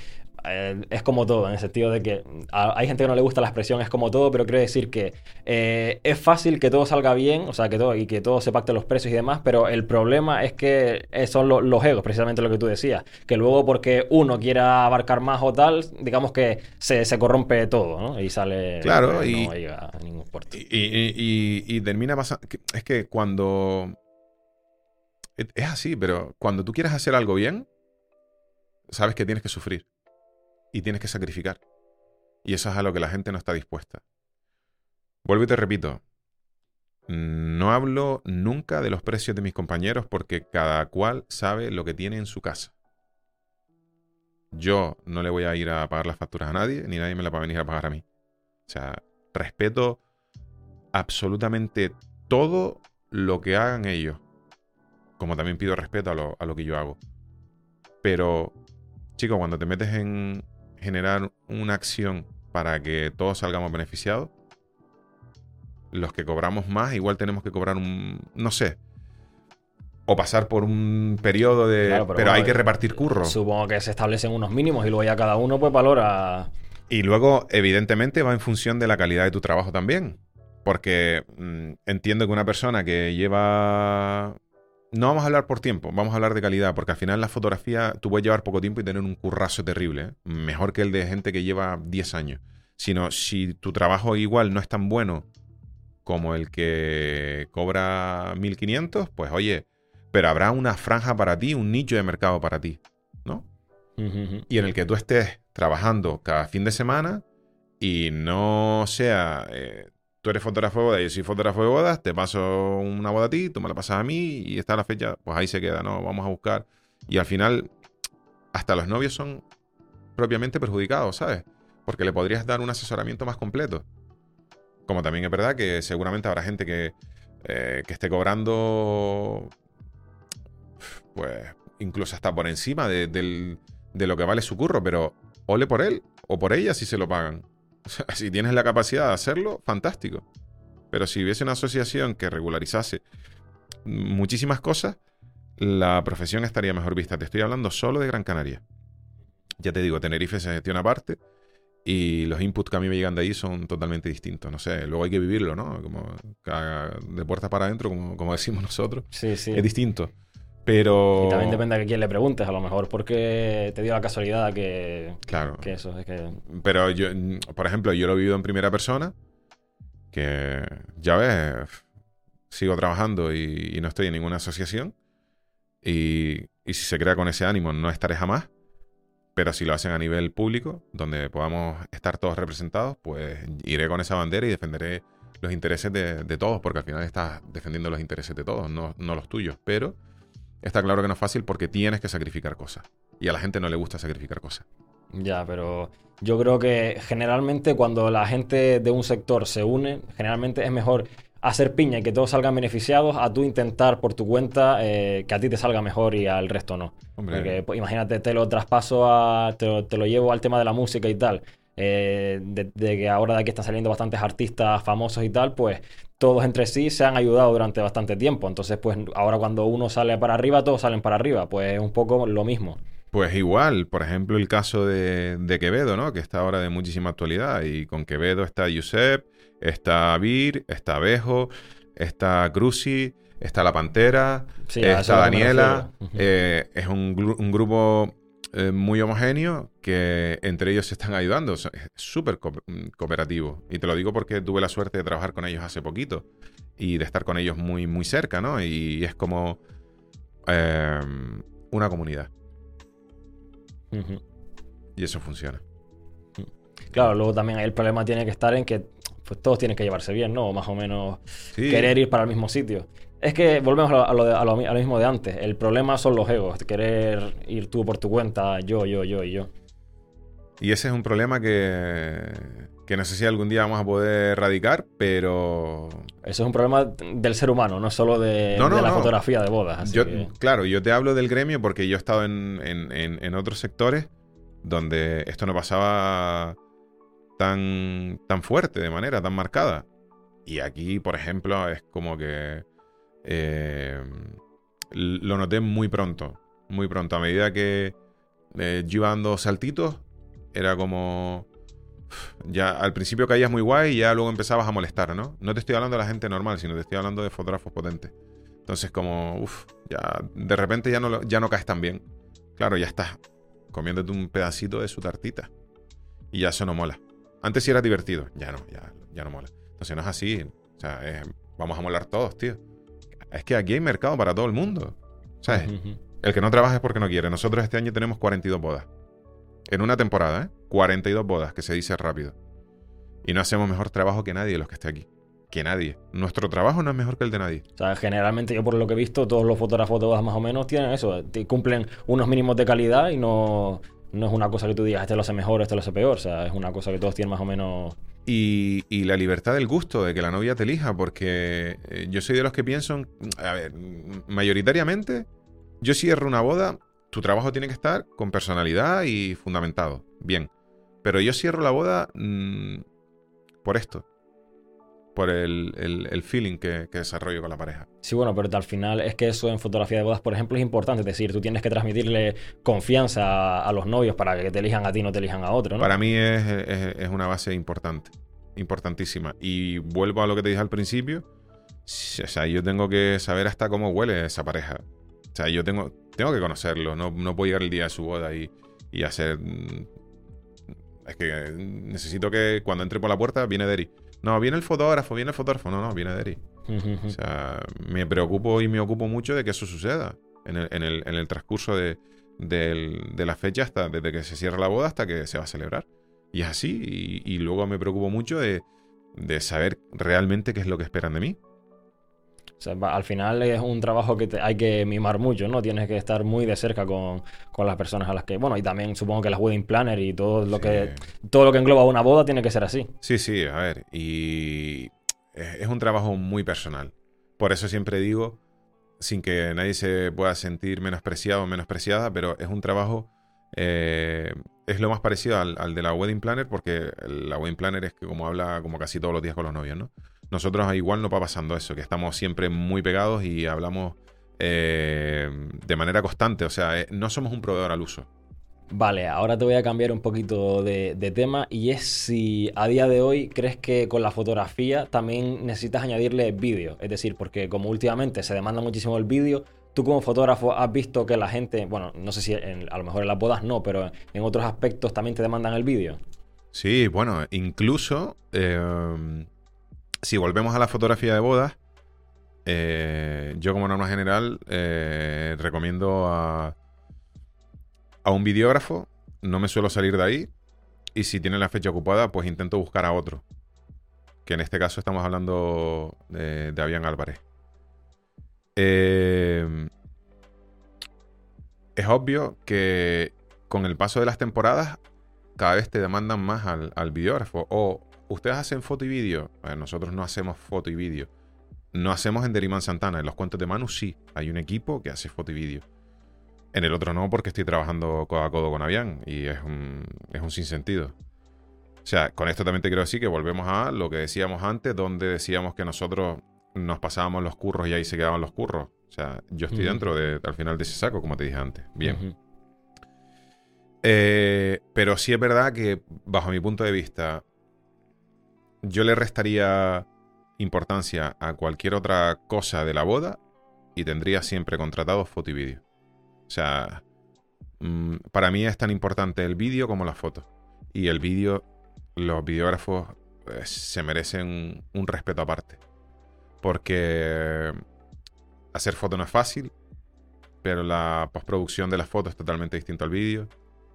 eh, es como todo, en el sentido de que a- hay gente que no le gusta la expresión es como todo, pero quiero decir que eh, es fácil que todo salga bien, o sea, que todo, y que todo se pacte los precios y demás, pero el problema es que eh, son lo- los egos, precisamente lo que tú decías, que luego porque uno quiera abarcar más o tal, digamos que se, se corrompe todo, ¿no? Y sale... Claro, y- No llega a ningún puerto. Y, y- y- y termina pasando. Es que cuando. Es así, pero cuando tú quieres hacer algo bien, sabes que tienes que sufrir. Y tienes que sacrificar. Y eso es a lo que la gente no está dispuesta. Vuelvo y te repito. No hablo nunca de los precios de mis compañeros porque cada cual sabe lo que tiene en su casa. Yo no le voy a ir a pagar las facturas a nadie, ni nadie me las va a venir a pagar a mí. O sea, respeto absolutamente todo lo que hagan ellos. Como también pido respeto a lo, a lo que yo hago. Pero, chicos, cuando te metes en generar una acción para que todos salgamos beneficiados, los que cobramos más, igual tenemos que cobrar un. No sé. O pasar por un periodo de. Claro, pero pero hay que repartir curro. Supongo que se establecen unos mínimos y luego ya cada uno pues valora... Y luego, evidentemente, va en función de la calidad de tu trabajo también. Porque mm, entiendo que una persona que lleva... No vamos a hablar por tiempo, vamos a hablar de calidad, porque al final la fotografía tú puedes llevar poco tiempo y tener un currazo terrible, ¿eh? mejor que el de gente que lleva 10 años. Sino si tu trabajo igual no es tan bueno como el que cobra 1500, pues oye, pero habrá una franja para ti, un nicho de mercado para ti, ¿no? Y en el que tú estés trabajando cada fin de semana y no sea, eh, tú eres fotógrafo de bodas, yo soy fotógrafo de bodas, te paso una boda a ti, tú me la pasas a mí y está la fecha, pues ahí se queda, ¿no? Vamos a buscar. Y al final, hasta los novios son propiamente perjudicados, ¿sabes? Porque le podrías dar un asesoramiento más completo. Como también es verdad que seguramente habrá gente que, eh, que esté cobrando, pues, incluso hasta por encima de, del- de lo que vale su curro, pero ole por él o por ella si se lo pagan. O sea, si tienes la capacidad de hacerlo, fantástico. Pero si hubiese una asociación que regularizase muchísimas cosas, la profesión estaría mejor vista. Te estoy hablando solo de Gran Canaria. Ya te digo, Tenerife se gestiona aparte y los inputs que a mí me llegan de ahí son totalmente distintos. No sé, luego hay que vivirlo, ¿no? Como de puertas para adentro, como, como decimos nosotros. Sí, sí. Es distinto. Pero... Y también depende de quién le preguntes, a lo mejor porque te dio la casualidad que, Claro. que eso, es que... Pero yo, por ejemplo, yo lo he vivido en primera persona, que ya ves, sigo trabajando y, y no estoy en ninguna asociación. Y, y si se crea con ese ánimo, no estaré jamás. Pero si lo hacen a nivel público, donde podamos estar todos representados, pues iré con esa bandera y defenderé los intereses de, de todos, porque al final estás defendiendo los intereses de todos, no, no los tuyos. Pero está claro que no es fácil porque tienes que sacrificar cosas. Y a la gente no le gusta sacrificar cosas. Ya, pero yo creo que generalmente cuando la gente de un sector se une, generalmente es mejor hacer piña y que todos salgan beneficiados a tú intentar por tu cuenta eh, que a ti te salga mejor y al resto no. Hombre, Porque pues, imagínate, te lo traspaso a. Te lo, te lo llevo al tema de la música y tal. Eh, de, de que ahora de aquí están saliendo bastantes artistas famosos y tal, pues todos entre sí se han ayudado durante bastante tiempo. Entonces, pues ahora cuando uno sale para arriba, todos salen para arriba. Pues es un poco lo mismo. Pues igual, por ejemplo, el caso de, de Quevedo, ¿no? Que está ahora de muchísima actualidad. Y con Quevedo está Josep, está Vir, está Bejo, está Cruci, está La Pantera, Sí, está Daniela. Eh, es un, un grupo eh, muy homogéneo que entre ellos se están ayudando. Es súper co- mm, cooperativo. Y te lo digo porque tuve la suerte de trabajar con ellos hace poquito y de estar con ellos muy, muy cerca, ¿no? Y es como eh, una comunidad. Y eso funciona. Claro, luego también el problema tiene que estar en que pues, todos tienen que llevarse bien, ¿no? O más o menos Sí. querer ir para el mismo sitio. Es que volvemos a lo, a lo de- a lo mi- a lo mismo de antes. El problema son los egos. Querer ir tú por tu cuenta, yo, yo, yo y yo. Y ese es un problema que, que no sé si algún día vamos a poder erradicar, pero... Eso es un problema del ser humano, no solo de, No, no, de la no. fotografía de bodas. así Yo- que- Claro, yo te hablo del gremio porque yo he estado en, en- en- en otros sectores donde esto no pasaba tan, tan fuerte, de manera tan marcada. Y aquí, por ejemplo, es como que eh, lo noté muy pronto, muy pronto. A medida que eh, yo iba dando saltitos, era como... Ya al principio caías muy guay y ya luego empezabas a molestar, ¿no? No te estoy hablando de la gente normal, sino te estoy hablando de fotógrafos potentes. Entonces, como, uff, ya de repente ya no, ya no caes tan bien. Claro, ya estás comiéndote un pedacito de su tartita. Y ya eso no mola. Antes sí era divertido, ya no, ya, ya no mola. Entonces no es así. O sea, vamos a molar todos, tío. Es que aquí hay mercado para todo el mundo. ¿Sabes? El que no trabaja es porque no quiere. Nosotros este año tenemos 42 bodas. En una temporada, ¿eh? 42 bodas, que se dice rápido. Y no hacemos mejor trabajo que nadie de los que esté aquí. Que nadie. Nuestro trabajo no es mejor que el de nadie. O sea, generalmente yo por lo que he visto, todos los fotógrafos de bodas más o menos tienen eso, cumplen unos mínimos de calidad y no, no es una cosa que tú digas, este lo hace mejor, este lo hace peor, o sea, es una cosa que todos tienen más o menos... Y, y la libertad del gusto, de que la novia te elija, porque eh, yo soy de los que piensan, a ver, mayoritariamente, yo cierro una boda, tu trabajo tiene que estar con personalidad y fundamentado, bien. Pero yo cierro la boda mm, por esto, por el, el- el feeling que, que desarrollo con la pareja. Sí, bueno, pero al final es que eso en fotografía de bodas, por ejemplo, es importante, es decir, tú tienes que transmitirle confianza a, a los novios para que te elijan a ti, no te elijan a otro, ¿no? Para mí es, es- es una base importante, importantísima. Y vuelvo a lo que te dije al principio. O sea, yo tengo que saber hasta cómo huele esa pareja. O sea, yo tengo, tengo que conocerlo. No, no puedo llegar el día de su boda y, y hacer... mm, Es que necesito que cuando entre por la puerta viene Derry. No, viene el fotógrafo, viene el fotógrafo. No, no, viene ujú. O sea, me preocupo y me ocupo mucho de que eso suceda en el, en el- en el transcurso de, del- de la fecha, hasta, desde que se cierra la boda hasta que se va a celebrar. Y es así. Y, y luego me preocupo mucho de, de saber realmente qué es lo que esperan de mí. O sea, va- al final es un trabajo que te- hay que mimar mucho, ¿no? Tienes que estar muy de cerca con, con las personas a las que... Bueno, y también supongo que las wedding planner y todo lo, Sí. que, todo lo que engloba una boda tiene que ser así. Sí, sí, a ver. Y es, es un trabajo muy personal. Por eso siempre digo, sin que nadie se pueda sentir menospreciado o menospreciada, pero es un trabajo, eh, es lo más parecido al, al de la wedding planner, porque la wedding planner es que como habla como casi todos los días con los novios, ¿no? Nosotros igual no va pasando eso, que estamos siempre muy pegados y hablamos eh, de manera constante, o sea, eh, no somos un proveedor al uso. Vale, ahora te voy a cambiar un poquito de, de tema y es si a día de hoy crees que con la fotografía también necesitas añadirle vídeo. Es decir, porque como últimamente se demanda muchísimo el vídeo, tú como fotógrafo has visto que la gente, bueno, no sé si en- a lo mejor en las bodas no, pero en otros aspectos también te demandan el vídeo. Sí, bueno, incluso eh, si volvemos a la fotografía de bodas, eh, yo como norma general eh, recomiendo a, a un videógrafo, no me suelo salir de ahí, y si tiene la fecha ocupada, pues intento buscar a otro, que en este caso estamos hablando de, de Avian Álvarez. Eh, es obvio que con el paso de las temporadas cada vez te demandan más al, al videógrafo. O ustedes hacen foto y vídeo. Bueno, nosotros no hacemos foto y vídeo. No hacemos en Deriman Santana. En los cuentos de Manu sí. Hay un equipo que hace foto y vídeo. En el otro no, porque estoy trabajando codo a codo con Avian. Y es un, es un sinsentido. O sea, con esto también te quiero decir que volvemos a lo que decíamos antes, donde decíamos que nosotros nos pasábamos los curros y ahí se quedaban los curros. O sea, yo estoy dentro de, al final de ese saco, como te dije antes. Bien. Eh, pero sí es verdad que, bajo mi punto de vista, yo le restaría importancia a cualquier otra cosa de la boda y tendría siempre contratado foto y vídeo. O sea, mm, para mí es tan importante el vídeo como la foto. Y el vídeo, los videógrafos eh, se merecen un respeto aparte. Porque hacer foto no es fácil, pero la postproducción de la foto es totalmente distinto al vídeo.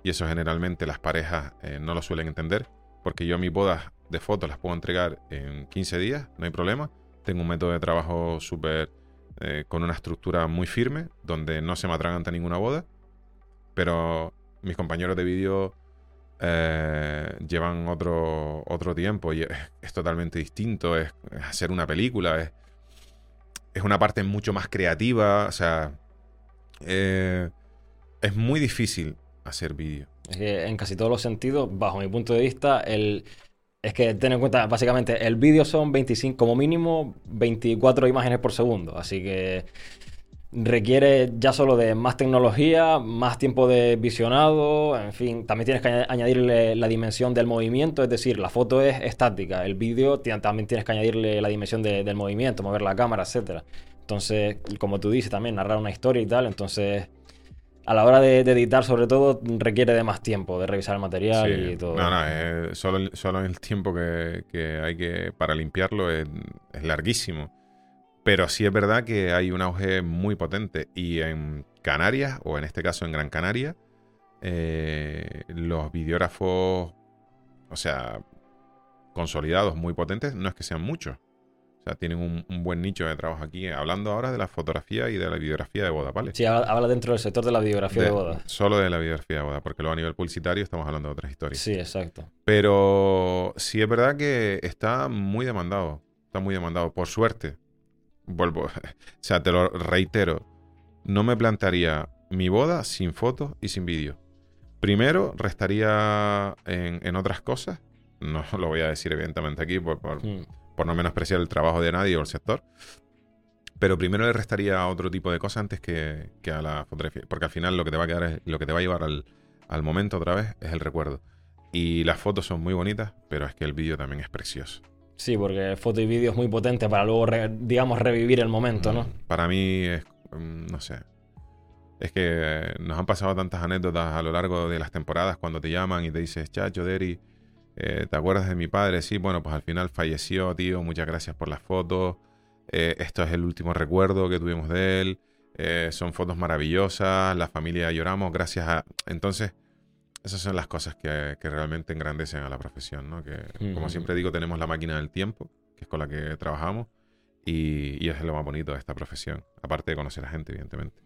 Y eso generalmente las parejas eh, no lo suelen entender. Porque yo mis bodas de fotos las puedo entregar en 15 días, no hay problema. Tengo un método de trabajo súper eh, con una estructura muy firme, donde no se me atraganta ninguna boda. Pero mis compañeros de vídeo eh, llevan otro, otro tiempo y es, totalmente distinto. Es, hacer una película, es, es, una parte mucho más creativa. O sea, eh, es muy difícil hacer vídeo. Es que en casi todos los sentidos, bajo mi punto de vista, el, es que ten en cuenta, básicamente, el vídeo son 25, como mínimo 24 imágenes por segundo. Así que requiere ya solo de más tecnología, más tiempo de visionado, en fin, también tienes que añadirle la dimensión del movimiento, es decir, la foto es estática, el vídeo también tienes que añadirle la dimensión del movimiento, mover la cámara, etc. Entonces, como tú dices también, narrar una historia y tal, entonces a la hora de, editar, sobre todo, requiere de más tiempo, de revisar el material y todo. No, no, solo, solo el tiempo que, hay que para limpiarlo es, larguísimo. Pero sí es verdad que hay un auge muy potente. Y en Canarias, o en este caso en Gran Canaria, eh, los videógrafos, o sea, consolidados muy potentes, no es que sean muchos. O sea, tienen un, buen nicho de trabajo aquí. Hablando ahora de la fotografía y de la videografía de boda, ¿vale? Sí, habla, dentro del sector de la videografía de, boda. Solo de la videografía de boda, porque luego a nivel publicitario estamos hablando de otras historias. Sí, exacto. Pero sí es verdad que está muy demandado. Está muy demandado. Por suerte. Vuelvo. o sea, te lo reitero. No me plantearía mi boda sin fotos y sin vídeo. Primero, restaría en, otras cosas. No lo voy a decir evidentemente aquí por, hmm por no menospreciar el trabajo de nadie o el sector. Pero primero le restaría otro tipo de cosas antes que, a la fotografía. Porque al final lo que te va a quedar es, lo que te va a llevar al, momento otra vez es el recuerdo. Y las fotos son muy bonitas, pero es que el vídeo también es precioso. Sí, porque foto y vídeo es muy potente para luego, digamos, revivir el momento, ¿no? Mm, para mí es, mm, no sé. Es que nos han pasado tantas anécdotas a lo largo de las temporadas cuando te llaman y te dices, chacho, Derry, eh, ¿Te acuerdas de mi padre? Sí, bueno, pues al final falleció, tío. Muchas gracias por las fotos. Eh, esto es el último recuerdo que tuvimos de él. Eh, son fotos maravillosas. La familia lloramos gracias a... Entonces, esas son las cosas que, realmente engrandecen a la profesión, ¿no? Que, como siempre digo, tenemos la máquina del tiempo, que es con la que trabajamos. Y, es lo más bonito de esta profesión, aparte de conocer a gente, evidentemente.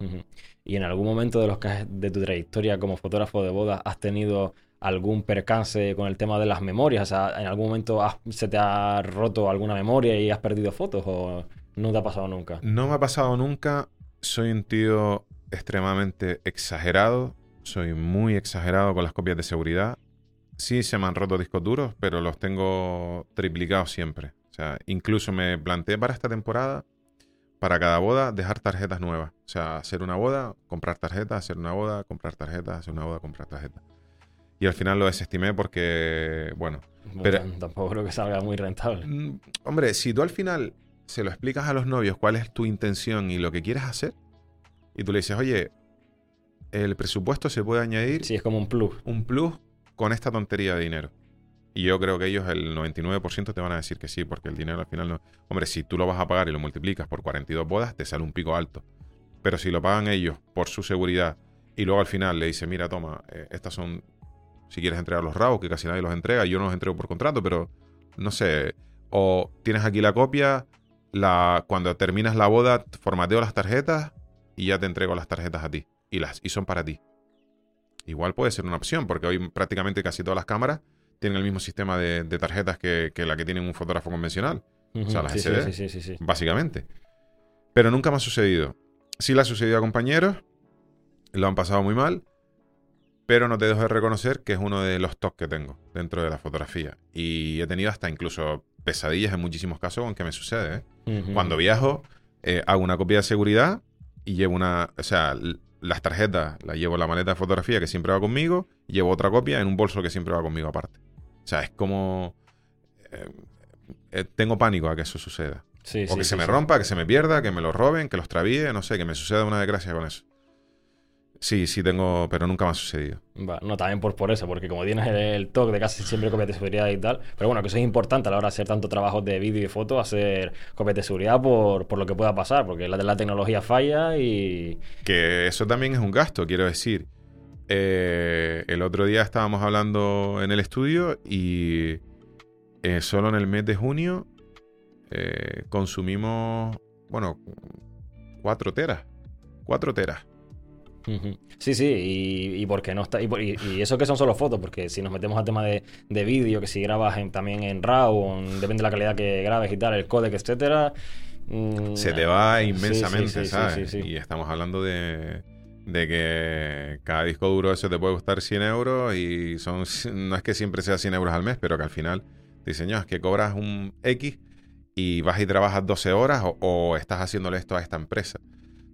¿Y en algún momento de, los de tu trayectoria como fotógrafo de boda has tenido algún percance con el tema de las memorias? O sea, ¿en algún momento se te ha roto alguna memoria y has perdido fotos o no te ha pasado nunca? No me ha pasado nunca. Soy un tío extremadamente exagerado. Soy muy exagerado con las copias de seguridad. Sí, se me han roto discos duros, pero los tengo triplicados siempre. O sea, incluso me planteé para esta temporada, para cada boda, dejar tarjetas nuevas. O sea, hacer una boda, comprar tarjetas, hacer una boda, comprar tarjetas, hacer una boda, comprar tarjetas. Y al final lo desestimé porque, bueno... pero, tampoco creo que salga muy rentable. Mm, hombre, si tú al final se lo explicas a los novios cuál es tu intención y lo que quieres hacer, y tú le dices, oye, el presupuesto se puede añadir... Sí, es como un plus. Un plus con esta tontería de dinero. Y yo creo que ellos, el 99% te van a decir que sí, porque el dinero al final no... Hombre, si tú lo vas a pagar y lo multiplicas por 42 bodas, te sale un pico alto. Pero si lo pagan ellos por su seguridad y luego al final le dice, mira, toma, eh, estas son si quieres entregar los RAW, que casi nadie los entrega, yo no los entrego por contrato, pero no sé. O tienes aquí la copia, la, cuando terminas la boda, formateo las tarjetas y ya te entrego las tarjetas a ti. Y, las, y son para ti. Igual puede ser una opción, porque hoy prácticamente casi todas las cámaras tienen el mismo sistema de, tarjetas que, la que tiene un fotógrafo convencional. o sea, las SD, sí, sí, básicamente. Pero nunca me ha sucedido. Sí le ha sucedido a compañeros, lo han pasado muy mal pero no te dejo de reconocer que es uno de los toques que tengo dentro de la fotografía. Y he tenido hasta incluso pesadillas en muchísimos casos con que me sucede. ¿eh? Cuando viajo, eh, hago una copia de seguridad y llevo una. O sea, las tarjetas las llevo en la maleta de fotografía que siempre va conmigo, y llevo otra copia en un bolso que siempre va conmigo aparte. O sea, es como. Eh, tengo pánico a que eso suceda. o que se me rompa, que se me pierda, que me lo roben, que los travíe, no sé, que me suceda una desgracia con eso. Sí, sí tengo, pero nunca me ha sucedido. no, también por, por eso, porque como tienes el, toque de casi siempre copias de seguridad y tal, pero bueno, que eso es importante a la hora de hacer tanto trabajo de vídeo y foto, hacer copias de seguridad por, lo que pueda pasar, porque la, la tecnología falla y... Que eso también es un gasto, quiero decir. Eh, el otro día estábamos hablando en el estudio y eh, solo en el mes de junio eh, consumimos, bueno, cuatro teras. Cuatro teras Sí, sí, y, y porque no está. Y, eso que son solo fotos, porque si nos metemos al tema de, vídeo, que si grabas también en RAW, depende de la calidad que grabes y tal, el codec, etcétera. Mm, se te va inmensamente, ¿sabes? Y estamos hablando de, de que cada disco duro ese te puede costar 100 euros y son no es que siempre sea 100 euros al mes, pero que al final diseñas es que cobras un X y vas y trabajas 12 horas o estás haciéndole esto a esta empresa.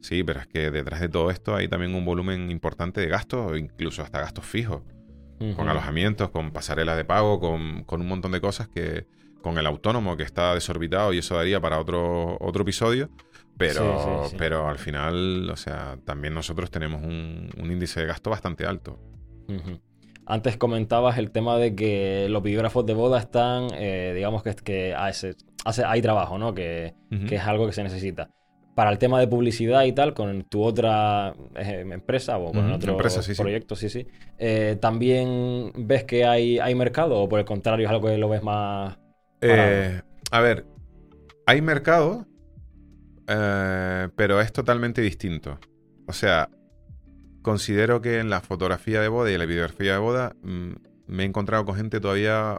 Sí, pero es que detrás de todo esto hay también un volumen importante de gastos, incluso hasta gastos fijos, con alojamientos, con pasarelas de pago, con, un montón de cosas que con el autónomo que está desorbitado y eso daría para otro, otro episodio, pero, pero al final, o sea, también nosotros tenemos un, índice de gasto bastante alto. Antes comentabas el tema de que los videógrafos de boda están, eh, digamos que, que hace, hay trabajo, ¿no? Que, que es algo que se necesita para el tema de publicidad y tal, con tu otra eh, empresa o con otro proyecto, sí, sí. Eh, ¿También ves que hay, hay mercado o por el contrario es algo que lo ves más... Eh, a ver, hay mercado, pero es totalmente distinto. O sea, considero que en la fotografía de boda y en la videografía de boda mm, me he encontrado con gente todavía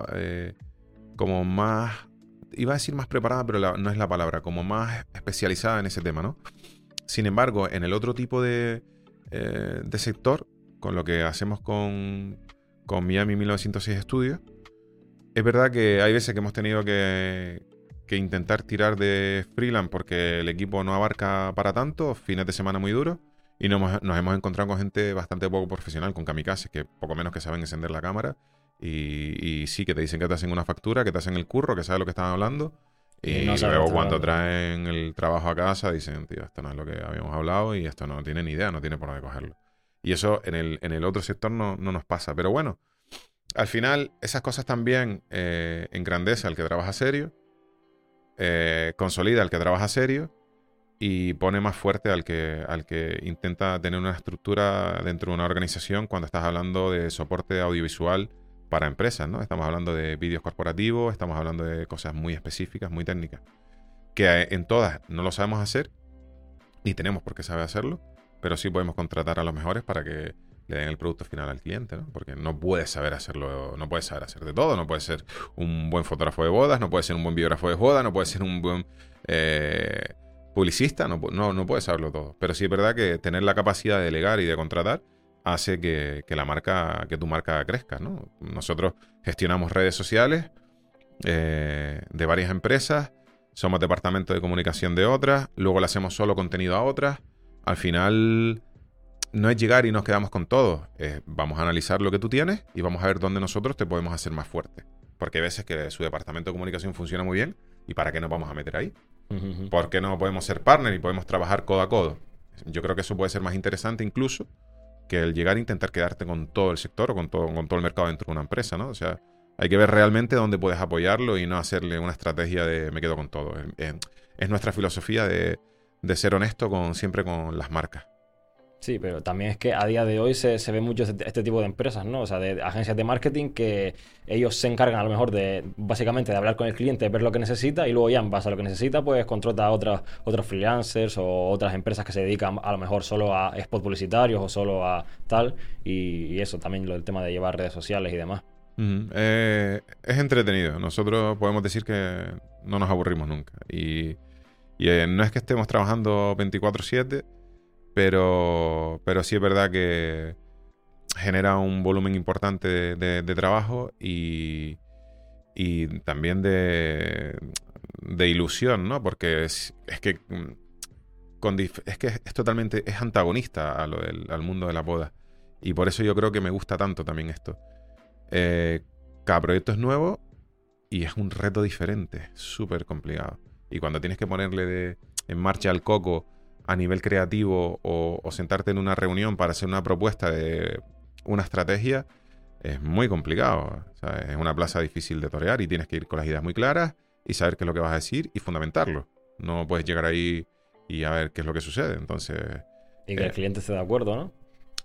como más iba a decir más preparada, pero no es la palabra, como más especializada en ese tema, ¿no? Sin embargo, en el otro tipo de, eh, sector, con lo que hacemos con, con Miami 1906 Studios, es verdad que hay veces que hemos tenido que, que intentar tirar de freelance porque el equipo no abarca para tanto, fines de semana muy duros, y nos, nos hemos encontrado con gente bastante poco profesional, con kamikazes, que poco menos que saben encender la cámara y, sí, que te dicen que te hacen una factura, que te hacen el curro, que sabes lo que están hablando. Y, luego cuando traen el trabajo a casa dicen, tío, esto no es lo que habíamos hablado y esto no tiene ni idea, no tiene por dónde cogerlo. Y eso en el, en el otro sector no, no, nos pasa. Pero bueno, al final esas cosas también eh, engrandece al que trabaja serio, eh, consolida al que trabaja serio y pone más fuerte al que, al que intenta tener una estructura dentro de una organización cuando estás hablando de soporte audiovisual para empresas, ¿no? Estamos hablando de vídeos corporativos, estamos hablando de cosas muy específicas, muy técnicas, que eh, en todas no lo sabemos hacer, ni tenemos por qué saber hacerlo, pero sí podemos contratar a los mejores para que le den el producto final al cliente, ¿no? Porque no puedes saber hacerlo, no puedes saber hacer de todo, no puedes ser un buen fotógrafo de bodas, no puedes ser un buen biógrafo de bodas, no puedes ser un buen eh, publicista, no, no, no puedes saberlo todo. Pero sí es verdad que tener la capacidad de delegar y de contratar hace que, la marca, que tu marca crezca, ¿no? Nosotros gestionamos redes sociales eh, de varias empresas, somos departamento de comunicación de otras, luego le hacemos solo contenido a otras. Al final no es llegar y nos quedamos con todo. vamos a analizar lo que tú tienes y vamos a ver dónde nosotros te podemos hacer más fuerte. Porque hay veces que su departamento de comunicación funciona muy bien y ¿para qué nos vamos a meter ahí? ¿Por qué no podemos ser partner y podemos trabajar codo a codo? Yo creo que eso puede ser más interesante incluso que el llegar a intentar quedarte con todo el sector o con todo, con todo el mercado dentro de una empresa, ¿no? O sea, hay que ver realmente dónde puedes apoyarlo y no hacerle una estrategia de me quedo con todo. Es, nuestra filosofía de, de, ser honesto con, siempre con las marcas. Sí, pero también es que a día de hoy se, ve mucho este, este, tipo de empresas, ¿no? O sea, de agencias de marketing que ellos se encargan a lo mejor de, básicamente, de hablar con el cliente, ver lo que necesita y luego ya en base a lo que necesita, pues contrata a otras, otros freelancers o otras empresas que se dedican a lo mejor solo a spot publicitarios o solo a tal. Y, eso también, lo del tema de llevar redes sociales y demás. Eh, es entretenido. Nosotros podemos decir que no nos aburrimos nunca. Y, eh, no es que estemos trabajando 24/7 pero, pero sí es verdad que genera un volumen importante de, trabajo y, y también de, de, ilusión, ¿no? Porque es, que con es que es totalmente es antagonista a lo del, al mundo de la boda y por eso yo creo que me gusta tanto también esto. Eh, cada proyecto es nuevo y es un reto diferente, súper complicado. Y cuando tienes que ponerle en marcha al coco a nivel creativo o, sentarte en una reunión para hacer una propuesta de una estrategia, es muy complicado. es una plaza difícil de torear y tienes que ir con las ideas muy claras y saber qué es lo que vas a decir y fundamentarlo. No puedes llegar ahí y a ver qué es lo que sucede. Entonces. Y que el eh, cliente esté de acuerdo, ¿no?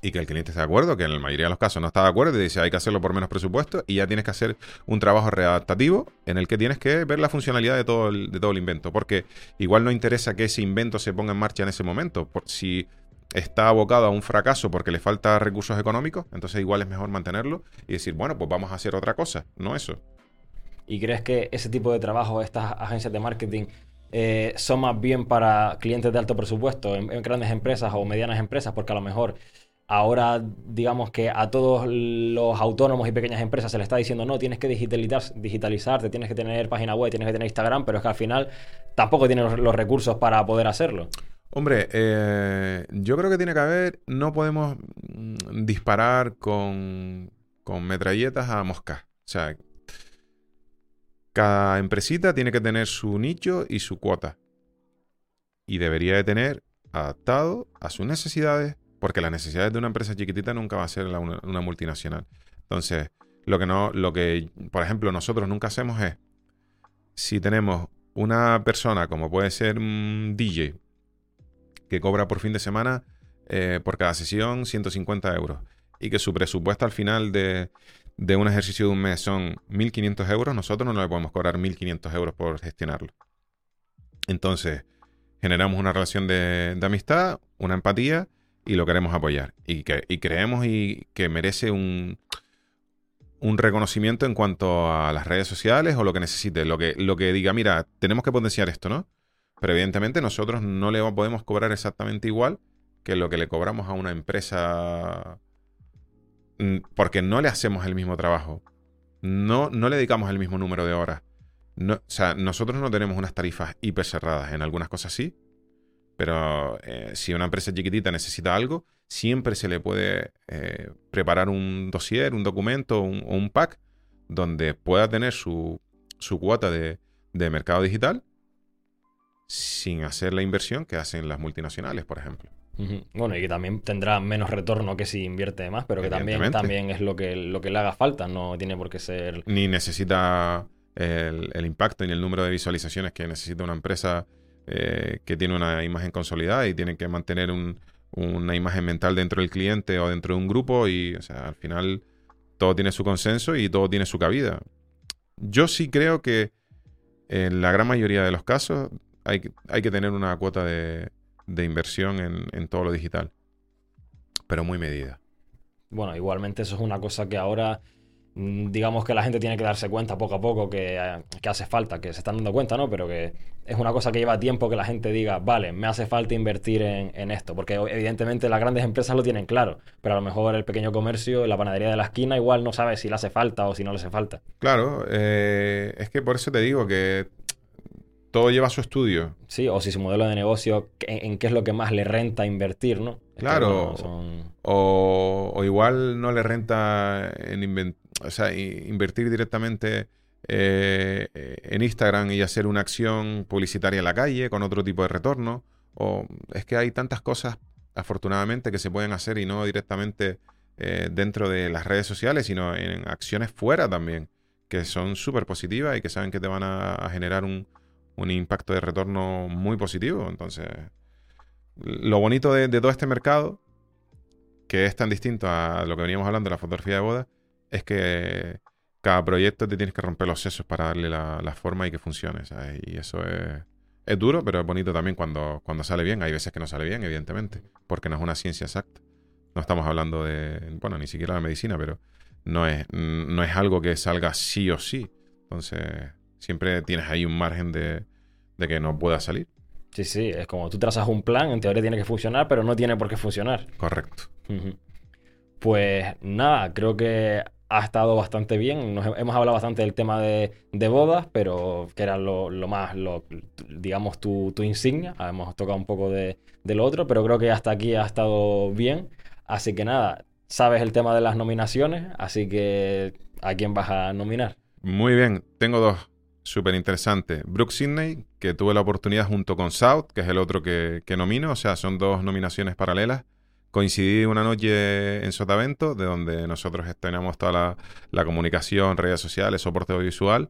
Y que el cliente esté de acuerdo, que en la mayoría de los casos no está de acuerdo y dice hay que hacerlo por menos presupuesto y ya tienes que hacer un trabajo readaptativo en el que tienes que ver la funcionalidad de todo el, de todo el invento, porque igual no interesa que ese invento se ponga en marcha en ese momento, por, si está abocado a un fracaso porque le falta recursos económicos, entonces igual es mejor mantenerlo y decir, bueno, pues vamos a hacer otra cosa, no eso. ¿Y crees que ese tipo de trabajo, estas agencias de marketing, eh, son más bien para clientes de alto presupuesto, en, grandes empresas o medianas empresas? Porque a lo mejor ahora, digamos que a todos los autónomos y pequeñas empresas se les está diciendo, no, tienes que digitalizar, digitalizarte, tienes que tener página web, tienes que tener Instagram, pero es que al final tampoco tienen los recursos para poder hacerlo. Hombre, eh, yo creo que tiene que haber, no podemos mm, disparar con, con metralletas a mosca. O sea, cada empresita tiene que tener su nicho y su cuota. Y debería de tener adaptado a sus necesidades, porque las necesidades de una empresa chiquitita nunca va a ser una, multinacional. Entonces, lo que no, lo que, por ejemplo, nosotros nunca hacemos es, si tenemos una persona como puede ser un DJ, que cobra por fin de semana eh, por cada sesión 150 euros y que su presupuesto al final de, un ejercicio de un mes son 1.500 euros, nosotros no le podemos cobrar 1.500 euros por gestionarlo. Entonces, generamos una relación de, amistad, una empatía y lo queremos apoyar. Y, que, creemos y que merece un, un reconocimiento en cuanto a las redes sociales o lo que necesite, lo que, lo que diga, mira, tenemos que potenciar esto, ¿no? Pero evidentemente nosotros no le podemos cobrar exactamente igual que lo que le cobramos a una empresa mm, porque no le hacemos el mismo trabajo. No, no le dedicamos el mismo número de horas. No, o sea, nosotros no tenemos unas tarifas hiper cerradas. En algunas cosas sí. Pero eh, si una empresa chiquitita necesita algo, siempre se le puede eh, preparar un dossier, un documento o un, pack donde pueda tener su, su cuota de, de mercado digital sin hacer la inversión que hacen las multinacionales, por ejemplo. Bueno, y que también tendrá menos retorno que si invierte más, pero que también, también es lo que, lo que le haga falta, no tiene por qué ser... Ni necesita el, impacto ni el número de visualizaciones que necesita una empresa eh, que tiene una imagen consolidada y tiene que mantener una imagen mental dentro del cliente o dentro de un grupo y, al final todo tiene su consenso y todo tiene su cabida. Yo sí creo que en la gran mayoría de los casos hay, que tener una cuota de, inversión en, todo lo digital, pero muy medida. Bueno, igualmente eso es una cosa que ahora digamos que la gente tiene que darse cuenta poco a poco que, hace falta, que se están dando cuenta, ¿no? Pero que es una cosa que lleva tiempo que la gente diga, vale, me hace falta invertir en, esto, porque evidentemente las grandes empresas lo tienen claro, pero a lo mejor el pequeño comercio, la panadería de la esquina, igual no sabe si le hace falta o si no le hace falta. Claro, eh, es que por eso te digo que todo lleva su estudio. Sí, o si su modelo de negocio, en, qué es lo que más le renta invertir, ¿no? claro. o, igual no le renta en o sea, invertir directamente eh, en Instagram y hacer una acción publicitaria en la calle con otro tipo de retorno. O es que hay tantas cosas, afortunadamente, que se pueden hacer y no directamente eh, dentro de las redes sociales, sino en acciones fuera también, que son súper positivas y que saben que te van a generar un, un impacto de retorno muy positivo. Entonces, lo bonito de, todo este mercado, que es tan distinto a lo que veníamos hablando de la fotografía de boda, es que cada proyecto te tienes que romper los sesos para darle la, forma y que funcione. Y eso es, es, duro, pero es bonito también cuando, cuando sale bien. Hay veces que no sale bien, evidentemente, porque no es una ciencia exacta. No estamos hablando de, bueno, ni siquiera de medicina, pero no es, no es algo que salga sí o sí. Entonces, siempre tienes ahí un margen de, que no pueda salir. Sí, sí, es como tú trazas un plan, en teoría tiene que funcionar, pero no tiene por qué funcionar. Correcto. Pues nada, creo que ha estado bastante bien. Nos hemos hablado bastante del tema de, bodas, pero que era lo, más, digamos, tu, insignia. Hemos tocado un poco de, lo otro, pero creo que hasta aquí ha estado bien. Así que nada, sabes el tema de las nominaciones, así que ¿a quién vas a nominar? Muy bien, tengo dos súper interesante. Brooke Sidney, que tuve la oportunidad junto con South, que es el otro que, nomino, o sea, son dos nominaciones paralelas. Coincidí una noche en Sotavento, de donde nosotros tenemos toda la, comunicación, redes sociales, soporte audiovisual.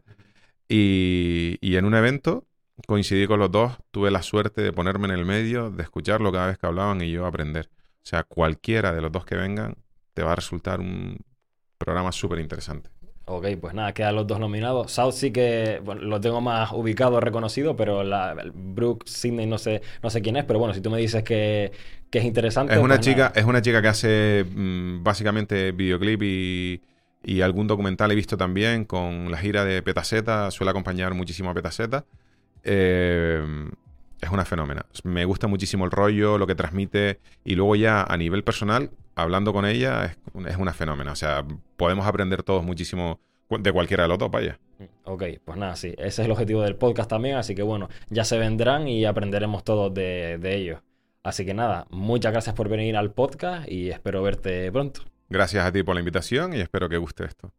Y, y en un evento coincidí con los dos, tuve la suerte de ponerme en el medio, de escucharlo cada vez que hablaban y yo aprender. O sea, cualquiera de los dos que vengan te va a resultar un programa súper interesante. Ok, pues nada, quedan los dos nominados. South sí que bueno, lo tengo más ubicado, reconocido, pero la, Brooke Sidney no sé, no sé quién es, pero bueno, si tú me dices que, es interesante. Es una, pues chica, es una chica que hace mm, básicamente videoclip y, y, algún documental he visto también con la gira de Petaceta, suele acompañar muchísimo a Petaceta. Eh, es una fenómena. Me gusta muchísimo el rollo, lo que transmite y luego ya a nivel personal, hablando con ella, es, es una fenómena. O sea, podemos aprender todos muchísimo de cualquiera de los dos, vaya. Ok, pues nada, sí, ese es el objetivo del podcast también, así que bueno, ya se vendrán y aprenderemos todos de, de ellos. Así que nada, muchas gracias por venir al podcast y espero verte pronto. Gracias a ti por la invitación y espero que guste esto.